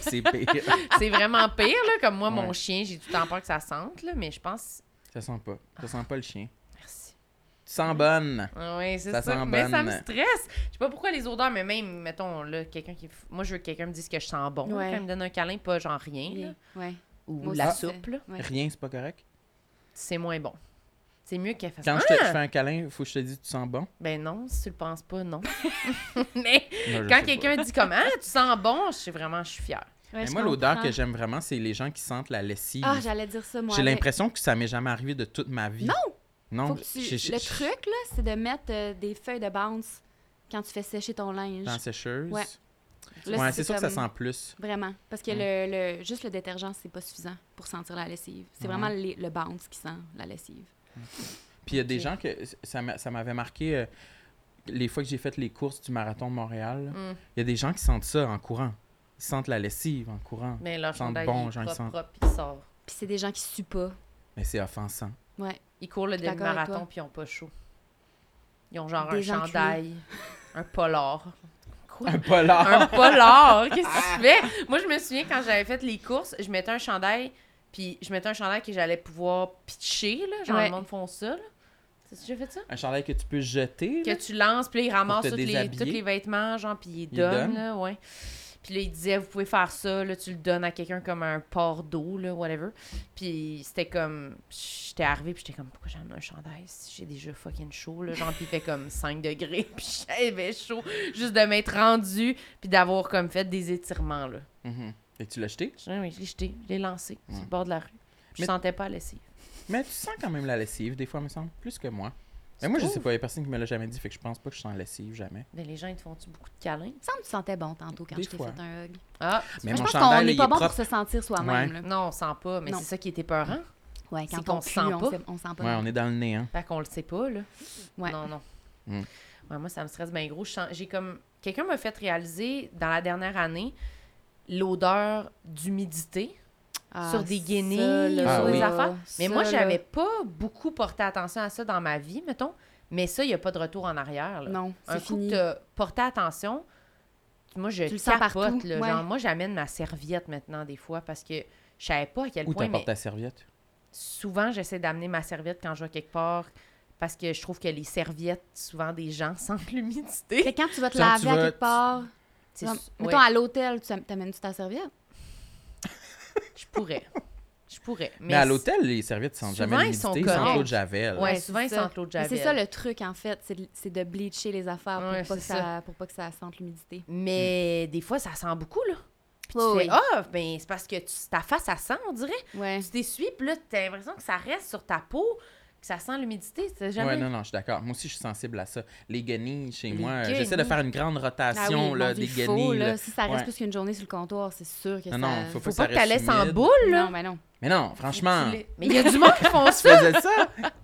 C'est pire. [laughs] c'est vraiment pire, là. Comme moi, mon chien, j'ai tout le temps peur que ça sente, là, mais je pense. Ça sent pas. Ça sent pas le chien. Merci. Tu sens bonne. Ah oui, c'est Ça ça. sent mais ça me stresse. Je sais pas pourquoi les odeurs, mais même, mettons, là, quelqu'un qui. Moi, je veux que quelqu'un me dise que je sens bon. Ouais. Quand il me donne un câlin, pas genre rien, là. Ouais. Ou Moi la soupe, là. ouais. Rien, c'est pas correct? C'est moins bon. C'est mieux qu'elle fasse Quand Ah! je te je fais un câlin, faut que je te dise tu sens bon? Ben non, si tu le penses pas, non. [laughs] mais quand quelqu'un dit comment tu sens bon, je suis vraiment, je suis fière. Ouais, moi, l'odeur que j'aime vraiment, c'est les gens qui sentent la lessive. Ah, j'allais dire ça, moi. J'ai l'impression que ça m'est jamais arrivé de toute ma vie. Non! Non. Faut que tu- j'ai- j'ai- Le truc, là, c'est de mettre euh, des feuilles de bounce quand tu fais sécher ton linge. Dans la sécheuse? Ouais. Ouais, c'est sûr que ça sent plus. Vraiment. Parce que le, le- juste le détergent, c'est pas suffisant pour sentir la lessive. C'est vraiment les- le bounce qui sent la lessive. Puis il y a des gens que ça m'a- ça m'avait marqué euh, les fois que j'ai fait les courses du marathon de Montréal. Mm. Il y a des gens qui sentent ça en courant. Ils sentent la lessive en courant. Mais leur Ils sentent chandail bon, il est genre, ils propre, sentent- propre, il sort. Puis c'est des gens qui suent pas. Mais c'est offensant. Ouais. Ils courent le demi-marathon puis ils ont pas chaud. Ils ont genre Des un enculés. chandail, un polar. Quoi? Un polar. un polar! [laughs] Qu'est-ce que tu fais? Moi, je me souviens quand j'avais fait les courses, je mettais un chandail, puis je mettais un chandail que j'allais pouvoir pitcher, là. Genre, Ouais. le monde font ça, là. T'as déjà fait ça? Un chandail que tu peux jeter. là? Que tu lances, puis là, ils ramassent te tous les, tous les vêtements, genre, puis ils Ils donnent, donnent. là, ouais. Puis là, ils disaient, vous pouvez faire ça, là, tu le donnes à quelqu'un comme un port d'eau, là, whatever. Puis c'était comme, j'étais arrivée, puis j'étais comme, pourquoi j'amène un chandail si j'ai déjà fucking chaud, là, genre, puis il fait comme 5 degrés, [laughs] puis j'avais chaud, juste de m'être rendu, puis d'avoir comme fait des étirements, là. Mhm. Et tu l'as jeté? Je- Oui, je l'ai jeté, je l'ai lancé sur le bord de la rue. Je Mais- sentais pas la lessive. Mais tu sens quand même la lessive, des fois, me semble. Plus que moi. Mais moi, je sais pas. Il y a personne qui me l'a jamais dit, fait que je pense pas que je sens la lessive, jamais. Mais les gens, ils te font-tu beaucoup de câlins? Il me semble que tu sentais bon tantôt quand Des je t'ai fois. fait un hug. Ah, Mais Moi, je mon pense qu'on chandail, là, n'est il pas est bon propre. pour se sentir soi-même. Là. non, on sent pas, mais Non. c'est ça qui était peurant. Ouais, C'est quand qu'on on sent pue, on, pas. sait- on sent pas. Ouais, on est dans le nez, hein. Fait qu'on le sait pas, là. Ouais. Non, non. Mm. Ouais, moi, ça me stresse bien gros. Je sens- J'ai comme... Quelqu'un m'a fait réaliser, dans la dernière année, l'odeur d'humidité Ah, sur des guenilles, là, sur des affaires. Mais ça, moi, j'avais pas beaucoup porté attention à ça dans ma vie, mettons. Mais ça, il n'y a pas de retour en arrière. Là. Non, Un c'est coup fini. que t'as porté attention, moi, je Tu le sens capote. partout, là. ouais. Genre, moi, j'amène ma serviette maintenant, des fois, parce que je savais pas à quel Où point... t'apportes Mais ta serviette? souvent, j'essaie d'amener ma serviette quand je vais quelque part, parce que je trouve que les serviettes, souvent, des gens [laughs] sentent l'humidité. Que quand tu vas te Quand laver tu à quelque part, C'est- ouais, mettons à l'hôtel, tu am- t'amènes-tu ta serviette? Je pourrais. Je pourrais. Mais, Mais, à l'hôtel, les serviettes sentent souvent, jamais ils sont l'humidité, ils sentent corrects. l'eau de Javel. Ouais, Ouais, souvent, c'est ils ça. sentent l'eau de Mais Javel. C'est ça le truc, en fait, c'est de, c'est de bleacher les affaires pour, Ouais, pas que ça, pour pas que ça sente l'humidité. Mais des fois, ça sent beaucoup, là. Puis tu fais, ah, ben, c'est parce que tu- ta face, ça sent, on dirait. Ouais. Tu t'essuies, puis là, t'as l'impression que ça reste sur ta peau, ça sent l'humidité. C'est jamais... Ouais, non, non, je suis d'accord. Moi aussi, je suis sensible à ça. Les guenilles, chez Les moi, euh, j'essaie de faire une grande Ah rotation oui, là, des il faut, guenilles. là, là. si ça reste Ouais. plus qu'une journée sur le comptoir, c'est sûr que Non, ça... non, faut, Faut que pas que tu laisses en boule, là. Non, mais non. Mais non, franchement, Mais il y a du monde qui font [laughs] ça.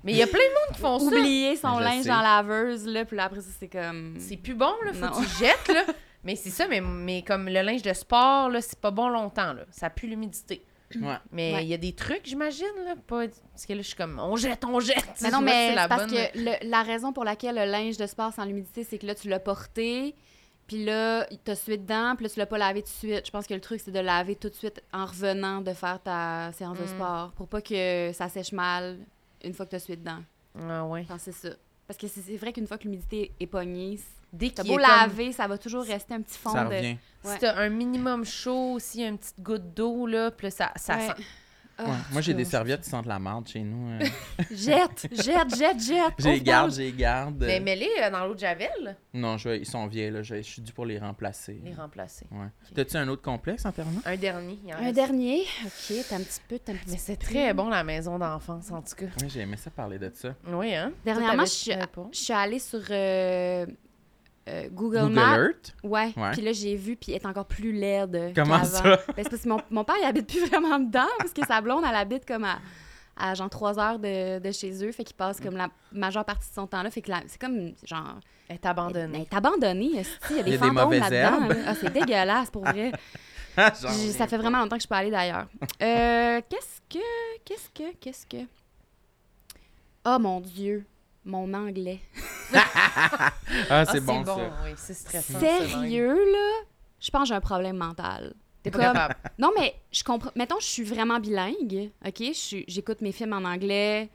Mais il y a plein de monde qui font ça. Oublier son je linge sais. dans la laveuse, là, puis là, après ça, c'est comme... C'est plus bon, là. Faut Non. que tu jettes, là. Mais c'est ça, mais, mais comme le linge de sport, là, c'est pas bon longtemps, là. Ça pue l'humidité. Ouais. Mais il Ouais. y a des trucs, j'imagine, là. Pas... Parce que là, je suis comme, on jette, on jette. Mais non, [laughs] mais la parce bonne- que le- la raison pour laquelle le linge de sport sans l'humidité, c'est que là, tu l'as porté, puis là, il t'a sué dedans, puis là, tu l'as pas lavé tout de suite. Je pense que le truc, c'est de laver tout de suite en revenant de faire ta séance de Mm. sport pour pas que ça sèche mal une fois que t'as sué dedans. Ah ouais. Je pense que c'est ça. Parce que c'est c'est vrai qu'une fois que l'humidité est pognée, Dès qu'il beau est comme- laver, ça va toujours rester un petit fond Ça de... revient. Ouais. Si t'as un minimum chaud, aussi une petite goutte d'eau, là, puis ça, ça Ouais. sent. Ah, Ouais. Moi, j'ai des serviettes qui sentent la marde chez nous. euh. [laughs] Jette, jette, jette, jette. J'ai garde, j'ai garde. Mais mets-les euh, dans l'eau de Javel, Non, je, ils sont vieilles, là. Je, je suis dû pour les remplacer. les remplacer. Ouais. T'as-tu un autre complexe en terminant? Un dernier. il en Un reste. dernier. OK, t'as un petit peu, t'as un petit Mais c'est très bon, la maison d'enfance, en tout cas. Oui, j'ai aimé ça parler de ça. Oui, hein? Dernièrement, je je suis allée sur euh, euh, Google, Google Maps. Earth? Ouais. Ouais. Puis là, j'ai vu, puis elle est encore plus laide. Comment ça? Ben, c'est parce que mon, mon père, il habite plus [laughs] vraiment dedans, parce que sa blonde, elle habite comme à, à genre trois heures de, de chez eux. Fait qu'il passe comme la majeure partie de son temps là. Fait que c'est comme, genre, Elle est elle abandonnée. est abandonnée. Il y a Il y des mauvaises là-dedans. là. Ah, c'est dégueulasse, pour vrai. [laughs] Reviens ça fait vraiment longtemps que je peux aller d'ailleurs. Euh, qu'est-ce que, qu'est-ce que, qu'est-ce que... Oh mon Dieu, mon anglais. [laughs] Ah, Ah, c'est bon, ça. oui, c'est stressant. Sérieux, là? Je pense que j'ai un problème mental. T'es pas Comme- capable. Non, mais je comprends. Mettons, je suis vraiment bilingue, OK? J'écoute mes films en anglais.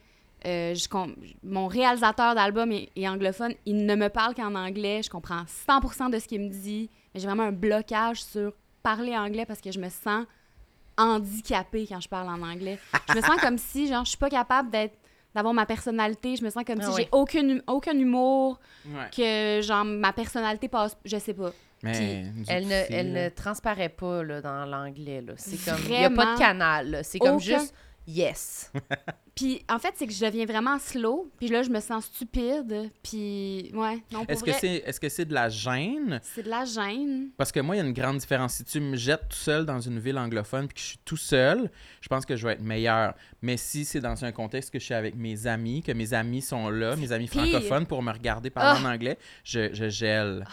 euh, je com- Mon réalisateur d'album est, est anglophone. Il ne me parle qu'en anglais. Je comprends 100% de ce qu'il me dit. Mais j'ai vraiment un blocage sur parler anglais parce que je me sens handicapée quand je parle en anglais. Je me sens comme si, genre, je suis pas capable d'être d'avoir ma personnalité. Je me sens comme Ah si oui. j'ai aucun, aucun humour, Ouais. que, genre, ma personnalité passe... Je sais pas. Mais Elle ne, elle ne transparaît pas là, dans l'anglais. là. C'est comme. Il n'y a pas de canal. C'est comme aucun- juste yes. [laughs] Puis en fait, c'est que je deviens vraiment slow, puis là je me sens stupide, puis ouais, Est-ce que c'est que c'est de la gêne? c'est de la gêne. Parce que moi, il y a une grande différence. Si tu me jettes tout seul dans une ville anglophone puis que je suis tout seul, je pense que je vais être meilleur. Mais si c'est dans un contexte que je suis avec mes amis, que mes amis sont là, mes amis pire. francophones pour me regarder parler Ah. en anglais, je, je gèle.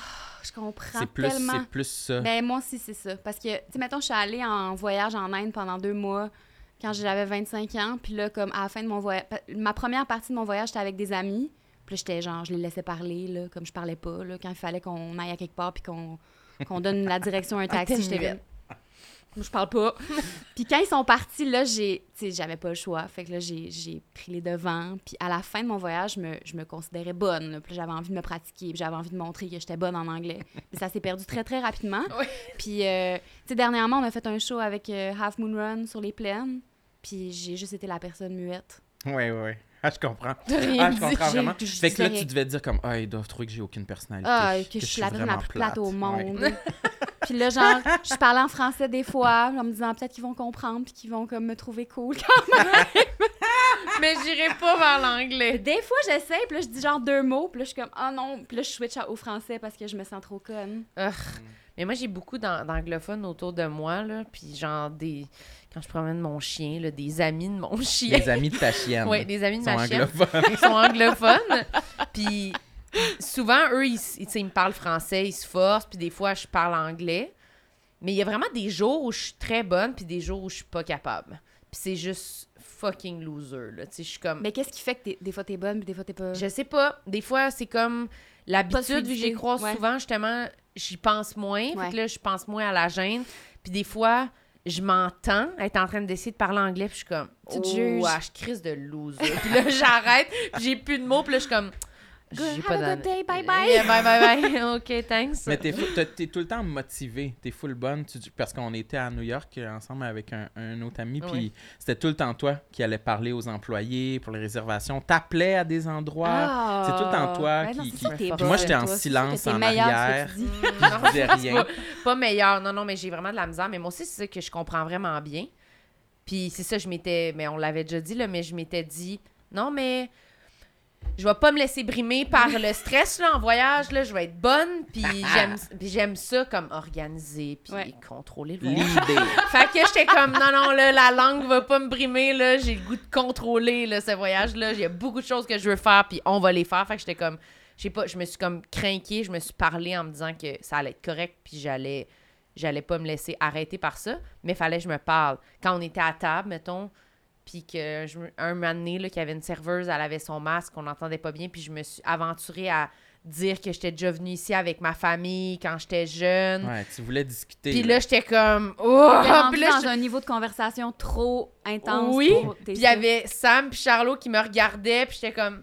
Je comprends c'est plus, tellement. c'est plus ça. Ben moi aussi c'est ça, parce que tu sais mettons je suis allée en voyage en Inde pendant deux mois quand j'avais 25 ans, puis là comme à la fin de mon voyage, ma première partie de mon voyage j'étais avec des amis, puis là j'étais genre je les laissais parler là, comme je parlais pas là, quand il fallait qu'on aille à quelque part puis qu'on qu'on donne la direction à un taxi, j'étais Moi, je parle pas. [laughs] puis quand ils sont partis, là, j'ai, j'avais pas le choix. Fait que là, j'ai, pris les devants. Puis à la fin de mon voyage, je me, je me considérais bonne. là. Puis là, j'avais envie de me pratiquer. Puis j'avais envie de montrer que j'étais bonne en anglais. Mais ça s'est perdu très, très rapidement. [laughs] Oui. Puis, euh, tu sais, dernièrement, on a fait un show avec euh, Half Moon Run sur les plaines. Puis j'ai juste été la personne muette. Oui, oui. Ah, je comprends. rien Ah, je dit. comprends vraiment. je Fait que là, tu devais dire comme, ah, ils doivent trouver que j'ai aucune personnalité. Ah, que, je suis la personne la plus plate au Ouais. monde. [laughs] puis là, genre, je parlais en français des fois, en me disant peut-être qu'ils vont comprendre, puis qu'ils vont comme me trouver cool. [laughs] Mais j'irai pas vers l'anglais. Des fois, j'essaie, puis là, je dis genre deux mots, puis là, je suis comme, oh non, puis là, je switch au français parce que je me sens trop conne. Ugh. Mais moi, j'ai beaucoup d'an- d'anglophones autour de moi, là, puis genre des... Quand je promène mon chien, là, des amis de mon chien. Les amis de ta chienne. Oui, des amis de sont ma chienne. anglophones. Ils sont anglophones. puis souvent, eux, ils, ils, tu sais, ils me parlent français, ils se forcent, puis des fois, je parle anglais. Mais il y a vraiment des jours où je suis très bonne, puis des jours où je suis pas capable. Puis c'est juste fucking loser, là. Tu sais, je suis comme... Mais qu'est-ce qui fait que t'es- des fois t'es bonne, puis des fois t'es pas. Je sais pas. Des fois, c'est comme l'habitude, vu que j'y croise ouais. souvent, justement, j'y pense moins. Fait que là, je pense moins à la gêne. Puis des fois, je m'entends être en train d'essayer de parler anglais, puis je suis comme, oh, ah, je crise de loser. puis là, [laughs] j'arrête, puis j'ai plus de mots, puis là, je suis comme, Good, J'ai have pas a good day, bye bye. Yeah, bye bye bye. [laughs] OK, thanks. Mais t'es, fou- t'es- t'es tout le temps motivé, t'es full bonne, tu- parce qu'on était à New York euh, ensemble avec un, un autre ami, puis c'était tout le temps toi qui allait parler aux employés pour les réservations, t'appelais à des endroits. c'est tout le temps toi Ben non, qui- c'est qui- ça, Puis moi, j'étais en toi. Silence en meilleure que arrière. tu dis. [laughs] je disais rien. pas, pas meilleur. Non, non, mais j'ai vraiment de la misère. Mais moi aussi, c'est ça que je comprends vraiment bien. Puis c'est ça, je m'étais. Mais on l'avait déjà dit, là, mais je m'étais dit, non, mais. Je vais pas me laisser brimer par le stress là, en voyage. Là, je vais être bonne. Puis j'aime, puis j'aime ça comme organiser. Puis Ouais. contrôler le voyage. L'idée. [laughs] Fait que j'étais comme, non, non, là, la langue va pas me brimer, là. J'ai le goût de contrôler, là, ce voyage-là. Il y a beaucoup de choses que je veux faire, puis on va les faire. Fait que j'étais comme, je sais pas, je me suis comme craquée, je me suis parlé en me disant que ça allait être correct, puis j'allais, j'allais pas me laisser arrêter par ça. Mais fallait que je me parle. Quand on était à table, mettons, puis que je, un moment donné, là, qu'il y avait une serveuse, elle avait son masque, on n'entendait pas bien, puis je me suis aventurée à dire que j'étais déjà venue ici avec ma famille quand j'étais jeune. Ouais, tu voulais discuter. Puis là. là, j'étais comme, oh! Puis là, dans je- un niveau de conversation trop intense. Oui, Puis il y avait Sam puis Charlot qui me regardaient, puis j'étais comme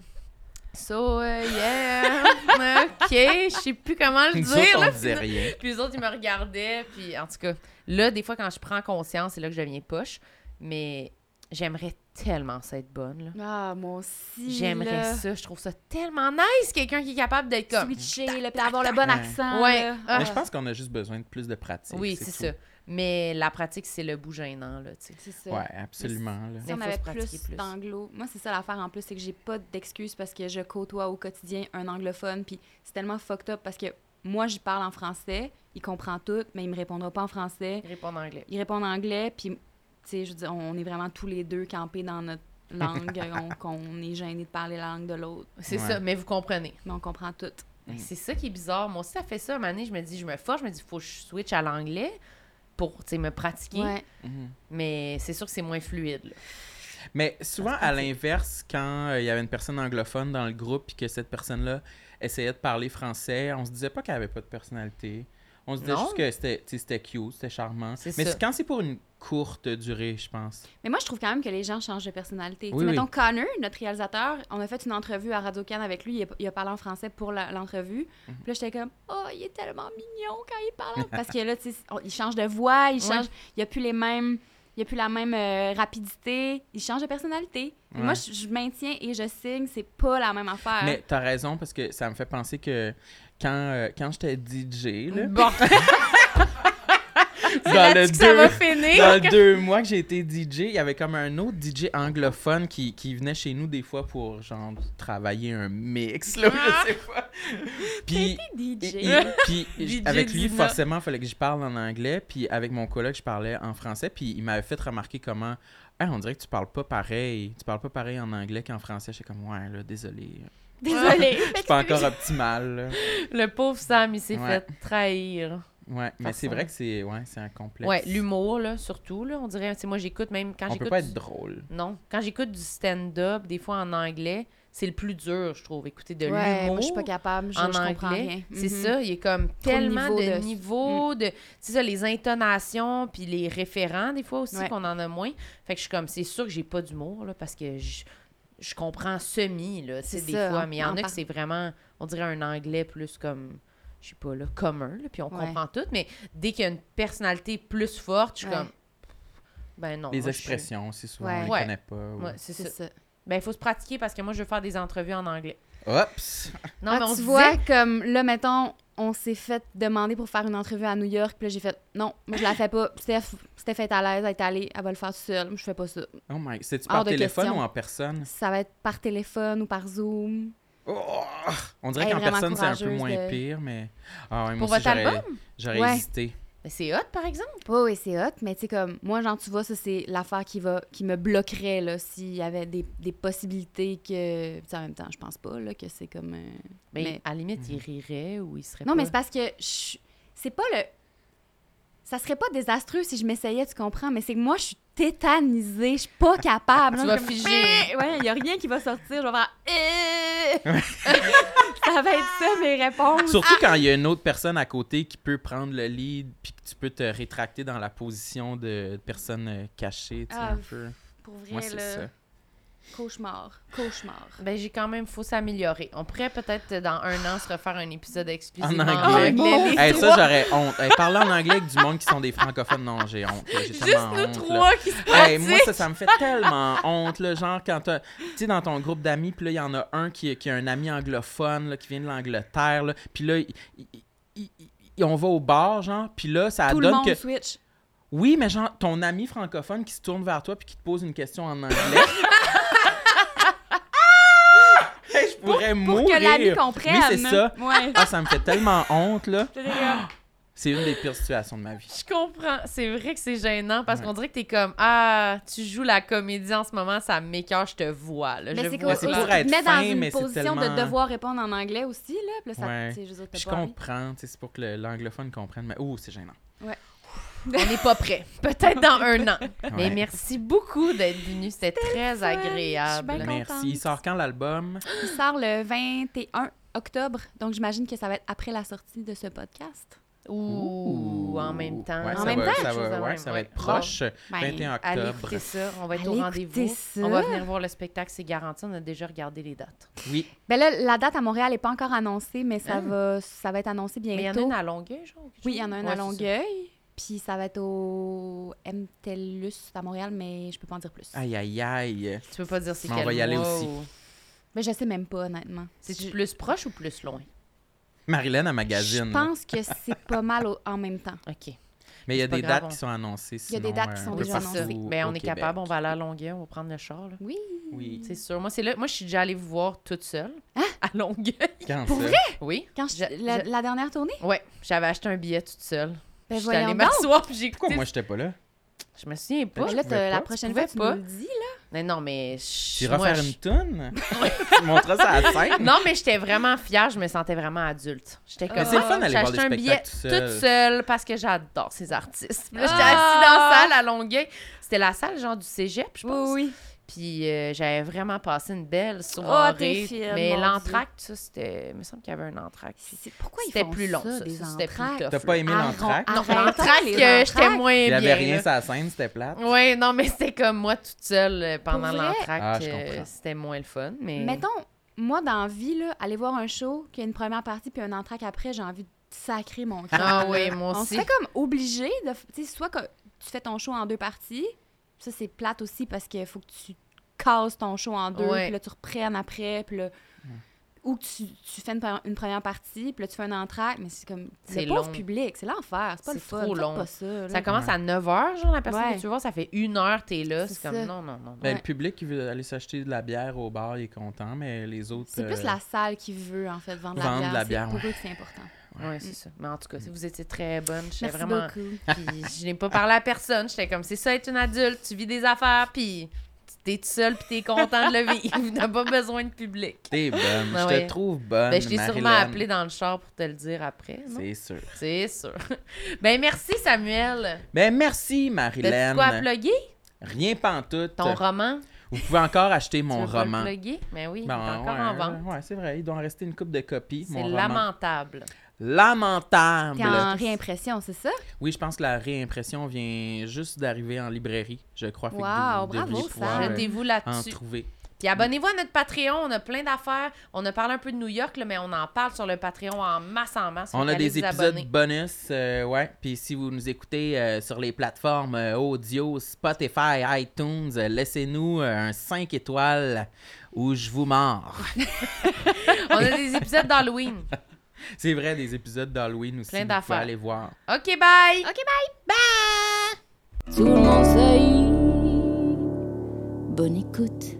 So, uh, yeah, [laughs] ok, je sais plus comment le dire. là. disait rien. [laughs] Puis les autres, ils me regardaient, puis en tout cas, là, des fois, quand je prends conscience, c'est là que je deviens poche, mais j'aimerais tellement ça être bonne, là. Ah, moi aussi. J'aimerais ça, je trouve ça tellement nice, quelqu'un qui est capable d'être comme... Switcher, puis avoir le bon Ouais. accent. Ouais. là. Ah. Mais je pense qu'on a juste besoin de plus de pratique. Oui, c'est ça. Mais la pratique, c'est le bout gênant, là, tu sais. C'est ça. Ouais, absolument. là. Si on avait plus, plus. d'anglo. Moi, c'est ça l'affaire en plus, c'est que j'ai pas d'excuses parce que je côtoie au quotidien un anglophone. Puis c'est tellement fucked up parce que moi, j'y parle en français, il comprend tout, mais il me répondra pas en français. Répondre en anglais. Il répond en anglais, puis, sais, je veux dire, on est vraiment tous les deux campés dans notre langue, [laughs] on- qu'on est gêné de parler la langue de l'autre, C'est Ouais. ça, mais vous comprenez. mais on comprend tout. Ben, C'est ça qui est bizarre. Moi aussi, ça fait ça. Un moment donné, je me dis, je me force, je me dis, faut que je switch à l'anglais pour, me pratiquer. Ouais. Mhm. Mais c'est sûr que c'est moins fluide. là. Mais souvent, à l'inverse, quand euh, il y avait une personne anglophone dans le groupe et que cette personne-là essayait de parler français, on se disait pas qu'elle avait pas de personnalité. On se disait Non. juste que c'était cute, c'était charmant. Mais ça. quand c'est pour une courte durée, je pense. Mais moi, je trouve quand même que les gens changent de personnalité. Oui, oui. Mettons Connor, notre réalisateur, on a fait une entrevue à Radio Can avec lui, il a, il a parlé en français pour l'entrevue. Mhm. Puis là, j'étais comme, oh, il est tellement mignon quand il parle. [laughs] Parce que là, tu il change de voix, il change, il a plus les mêmes. Il a plus la même euh, rapidité, il change de personnalité. Ouais. Moi, je, je maintiens et je signe, c'est pas la même affaire. Mais t'as raison parce que ça me fait penser que quand, euh, quand j'étais DJ, là, Bon, [laughs] dans, le que ça deux, va finir. dans deux mois que j'ai été DJ, il y avait comme un autre DJ anglophone qui, qui venait chez nous des fois pour genre travailler un mix, là, je sais pas. Puis DJ. Et- et- puis [laughs] DJ avec lui, Dina. forcément, il fallait que je parle en anglais. Puis avec mon collègue, je parlais en français. Puis il m'avait fait remarquer comment. Ah, on dirait que tu parles pas pareil. Tu parles pas pareil en anglais qu'en français. J'étais comme, ouais, là, désolé. Désolée. Je suis pas encore optimal. là. Le pauvre Sam, il s'est Ouais. fait trahir. Ouais, mais c'est vrai que c'est ouais, c'est un complexe. Ouais, l'humour, là, surtout, là, on dirait. Tu sais, moi, j'écoute même quand On j'écoute. peut pas être drôle. Non. Quand j'écoute du stand-up, des fois en anglais, c'est le plus dur, je trouve, écouter de Ouais, l'humour. moi, je suis pas capable, je, en je comprends anglais. rien. C'est Mhm. ça, il est comme de tellement niveau de, de- niveaux, de c'est ça les intonations puis les référents des fois aussi Ouais. qu'on en a moins. Fait que je suis comme c'est sûr que j'ai pas d'humour là parce que je, je comprends semi là, tu sais C'est des ça, fois, en- mais il y en en a que par- c'est vraiment on dirait un anglais plus comme je sais pas là, commun là, puis on Ouais. comprend tout, mais dès qu'il y a une personnalité plus forte, je suis Ouais. comme ben non. Les moi, expressions aussi, souvent, Ouais. on les Ouais. connaît pas. ouais. Ouais, c'est C'est ça. ça. Ben il faut se pratiquer parce que moi je veux faire des entrevues en anglais. Oups! [laughs] Non, Ah, mais on tu se vois, disait- comme là, mettons, on s'est fait demander pour faire une entrevue à New York, puis là, j'ai fait non, moi, je la fais pas. Steph, Steph est à l'aise, elle est allée, elle va le faire seule. Je fais pas ça. Oh my... C'est-tu par de téléphone question. ou en personne? Ça va être par téléphone ou par Zoom. Oh! On dirait qu'en personne, c'est un peu moins de- pire, mais... Ah ouais, moi Pour aussi, votre j'aurais- album? J'aurais Ouais. hésité. Mais c'est hot par exemple. Oui, oui, c'est hot, mais tu sais, comme, moi, genre, tu vois, ça, c'est l'affaire qui va, qui me bloquerait, là, s'il y avait des, des possibilités que. Tu sais, en même temps, je pense pas, là, que c'est comme. euh, Mais, Mais- à la limite, il Mhm. rirait ou il serait Non, pas... mais c'est parce que je- c'est pas le. Ça serait pas désastreux si je m'essayais, tu comprends, mais c'est que moi, je suis tétanisée, je suis pas capable. Tu vas comme, figer. Eh! Ouais, il y a rien qui va sortir, je vais faire. Eh! ça va être ça, mes réponses. Surtout quand il y a une autre personne à côté qui peut prendre le lead puis que tu peux te rétracter dans la position de personne cachée, tu sais, Ah, un peu. Pour vrai, Moi, c'est là. ça. Cauchemar. Cauchemar. Ben, j'ai quand même, faut s'améliorer. On pourrait peut-être dans un an se refaire un épisode exclusivement En en anglais. Hey, ça, j'aurais honte. Hey, parler en anglais avec du monde qui sont des francophones, non, j'ai honte. Juste tellement nous honte, là. trois qui se Hey, moi, ça, ça me fait tellement honte, là, genre, quand tu sais, dans ton groupe d'amis, puis là, il y en a un qui, qui a un ami anglophone, là, qui vient de l'Angleterre, là, puis là, il- il- il- il- on va au bar, genre, puis là, ça Tout le donne monde que... switch. Oui, mais genre, ton ami francophone qui se tourne vers toi puis qui te pose une question en anglais... [laughs] Hey, je pourrais Pour mourir! que l'ami comprenne. Oui, c'est ça. Ouais. Ah, ça me fait tellement honte, là. C'est une des pires situations de ma vie. Je comprends. C'est vrai que c'est gênant parce Ouais. qu'on dirait que t'es comme Ah, tu joues la comédie en ce moment, ça m'écœure, je te vois. Là. Mais c'est pour Tu te être mets dans fin, une mais position tellement- de devoir répondre en anglais aussi, là. Puis là, ça, Ouais. je comprends, tu sais, c'est pour que l'anglophone comprenne, mais oh, c'est gênant. On n'est pas prêt. Peut-être dans un an. Mais merci beaucoup d'être venu. C'était très fun. Je agréable. suis Merci. Il sort quand l'album? Il sort le 21 octobre, donc j'imagine que ça va être après la sortie de ce podcast. Ouh, en même temps. Ouais, En ça même va, temps? ça va, de ouais, même, ça va être proche. Ben, 21 Allez octobre. écouter ça. On va être Allez au rendez-vous. On va venir voir le spectacle, c'est garanti. On a déjà regardé les dates. Oui. Ben là, la date à Montréal n'est pas encore annoncée, mais ça, Ah. va, ça va être annoncé bientôt. Mais il y en a une à Longueuil, genre? ou Oui, il y en a une Ouais, à. Longueuil. Puis ça va être au MTELUS à Montréal, mais je peux pas en dire plus. Aïe, aïe, aïe. Tu peux pas dire c'est Mais on quel va y aller aussi. ou- Mais je sais même pas, honnêtement. C'est-tu Je- plus proche ou plus loin? Marilyn à Je magazine. là. pense que c'est pas mal au- en même temps. OK. Mais il y a c'est des grave, dates on- qui sont annoncées. Il y a des dates qui euh, sont Oui, peu déjà c'est annoncées. Au on est Québec. capable, on va aller à Longueuil, on va prendre le char. Là. Oui. Oui. C'est sûr. Moi, c'est là. Moi, je suis déjà allée vous voir toute seule. À Longueuil. Quand Pour ça? Oui. Quand je- Je- la, je- la dernière tournée? Ouais, j'avais acheté un billet toute seule. Ben je suis allée m'asseoir puis j'ai Pourquoi écouté. moi, j'étais pas là? Je me souviens pas. Ben là, la prochaine tu fois, tu pas. nous le dis, là. Mais non, mais. Tu je- iras moi, faire je- une toune? [laughs] tu montreras ça à la scène? Non, mais j'étais vraiment fière. Je me sentais vraiment adulte. J'étais comme. Mais c'est le fun ah, d'aller j'ai voir des acheté un billet spectacles tout seul. toute seule parce que j'adore ces artistes. Puis [laughs] là, j'étais Ah! assise dans la salle à Longueuil. C'était la salle, genre, du cégep, je Oui, pense. oui. Puis euh, j'avais vraiment passé une belle Oh, soirée. fine, mais l'entracte, ça, c'était. Il me semble qu'il y avait un entracte. Pourquoi ils C'était font plus long, ça, ça. des ça, C'était plus tough. T'as pas aimé l'entracte? Non, l'entracte, euh, j'étais moins Il y avait bien. rien sur la scène, c'était plate? Oui, non, mais c'était comme moi toute seule euh, pendant l'entracte. Ah, je comprends. c'était moins le fun. Mais... Mettons, moi, dans la vie, là, aller voir un show, qu'il y a une première partie puis un entraque après, j'ai envie de sacrer mon cœur. Ah oui, moi On aussi. se fait comme obligé de... Tu sais, soit que tu fais ton show en deux parties, ça, c'est plate aussi parce qu'il faut que tu casses ton show en deux, puis là, tu reprennes après, puis là... Ou que tu, tu fais une, pre- une première partie, puis là, tu fais un entracte, mais c'est comme... C'est le pauvre public, c'est l'enfer, c'est pas le C'est fun, trop long. pas ça. là. Ça commence Ouais. à 9 h, genre, la personne Ouais. que tu voir, ça fait une heure, t'es là. C'est comme ça. non, non, non. non. Ben, Ouais. Le public qui veut aller s'acheter de la bière au bar, il est content, mais les autres. C'est plus euh, la salle qui veut, en fait, vendre, Vendre la la bière. C'est pour ouais. eux que c'est important. Ouais, c'est ça. Mais en tout cas, vous étiez très bonne, j'étais vraiment. [laughs] Puis je n'ai pas parlé à personne. J'étais comme, c'est ça être une adulte, tu vis des affaires, puis t'es tout seul, puis t'es content de le [laughs] vivre. T'as pas besoin de public. T'es bonne. Ah je ouais. te trouve bonne. Ben, je t'ai sûrement appelé dans le char pour te le dire après. C'est sûr. C'est sûr. [laughs] ben, merci, Samuel. Ben, merci, Marilyn. quoi à plugger? Rien pantoute. Ton roman? Vous pouvez encore acheter mon tu veux pas roman. le plugger? Ben oui, Ben, il est encore ouais, en vente. Ouais, c'est vrai. Il doit en rester une coupe de copies. C'est roman. Lamentable. T'es en réimpression, c'est ça? Oui, je pense que la réimpression vient juste d'arriver en librairie, je crois. Que Wow, vous bravo, pouvoir, euh, Jetez-vous en là-dessus. trouver. Puis abonnez-vous à notre Patreon, on a plein d'affaires. On a parlé un peu de New York, là, mais on en parle sur le Patreon en masse en masse. On a des épisodes abonner. bonus, euh, ouais. Puis si vous nous écoutez euh, sur les plateformes euh, audio, Spotify, iTunes, euh, laissez-nous euh, un 5 étoiles où je vous mords. [laughs] On a des épisodes d'Halloween. [laughs] C'est vrai, des épisodes d'Halloween aussi. Plein d'affaires. aller voir. OK, bye! OK, bye! Tout le monde sait. Bonne écoute.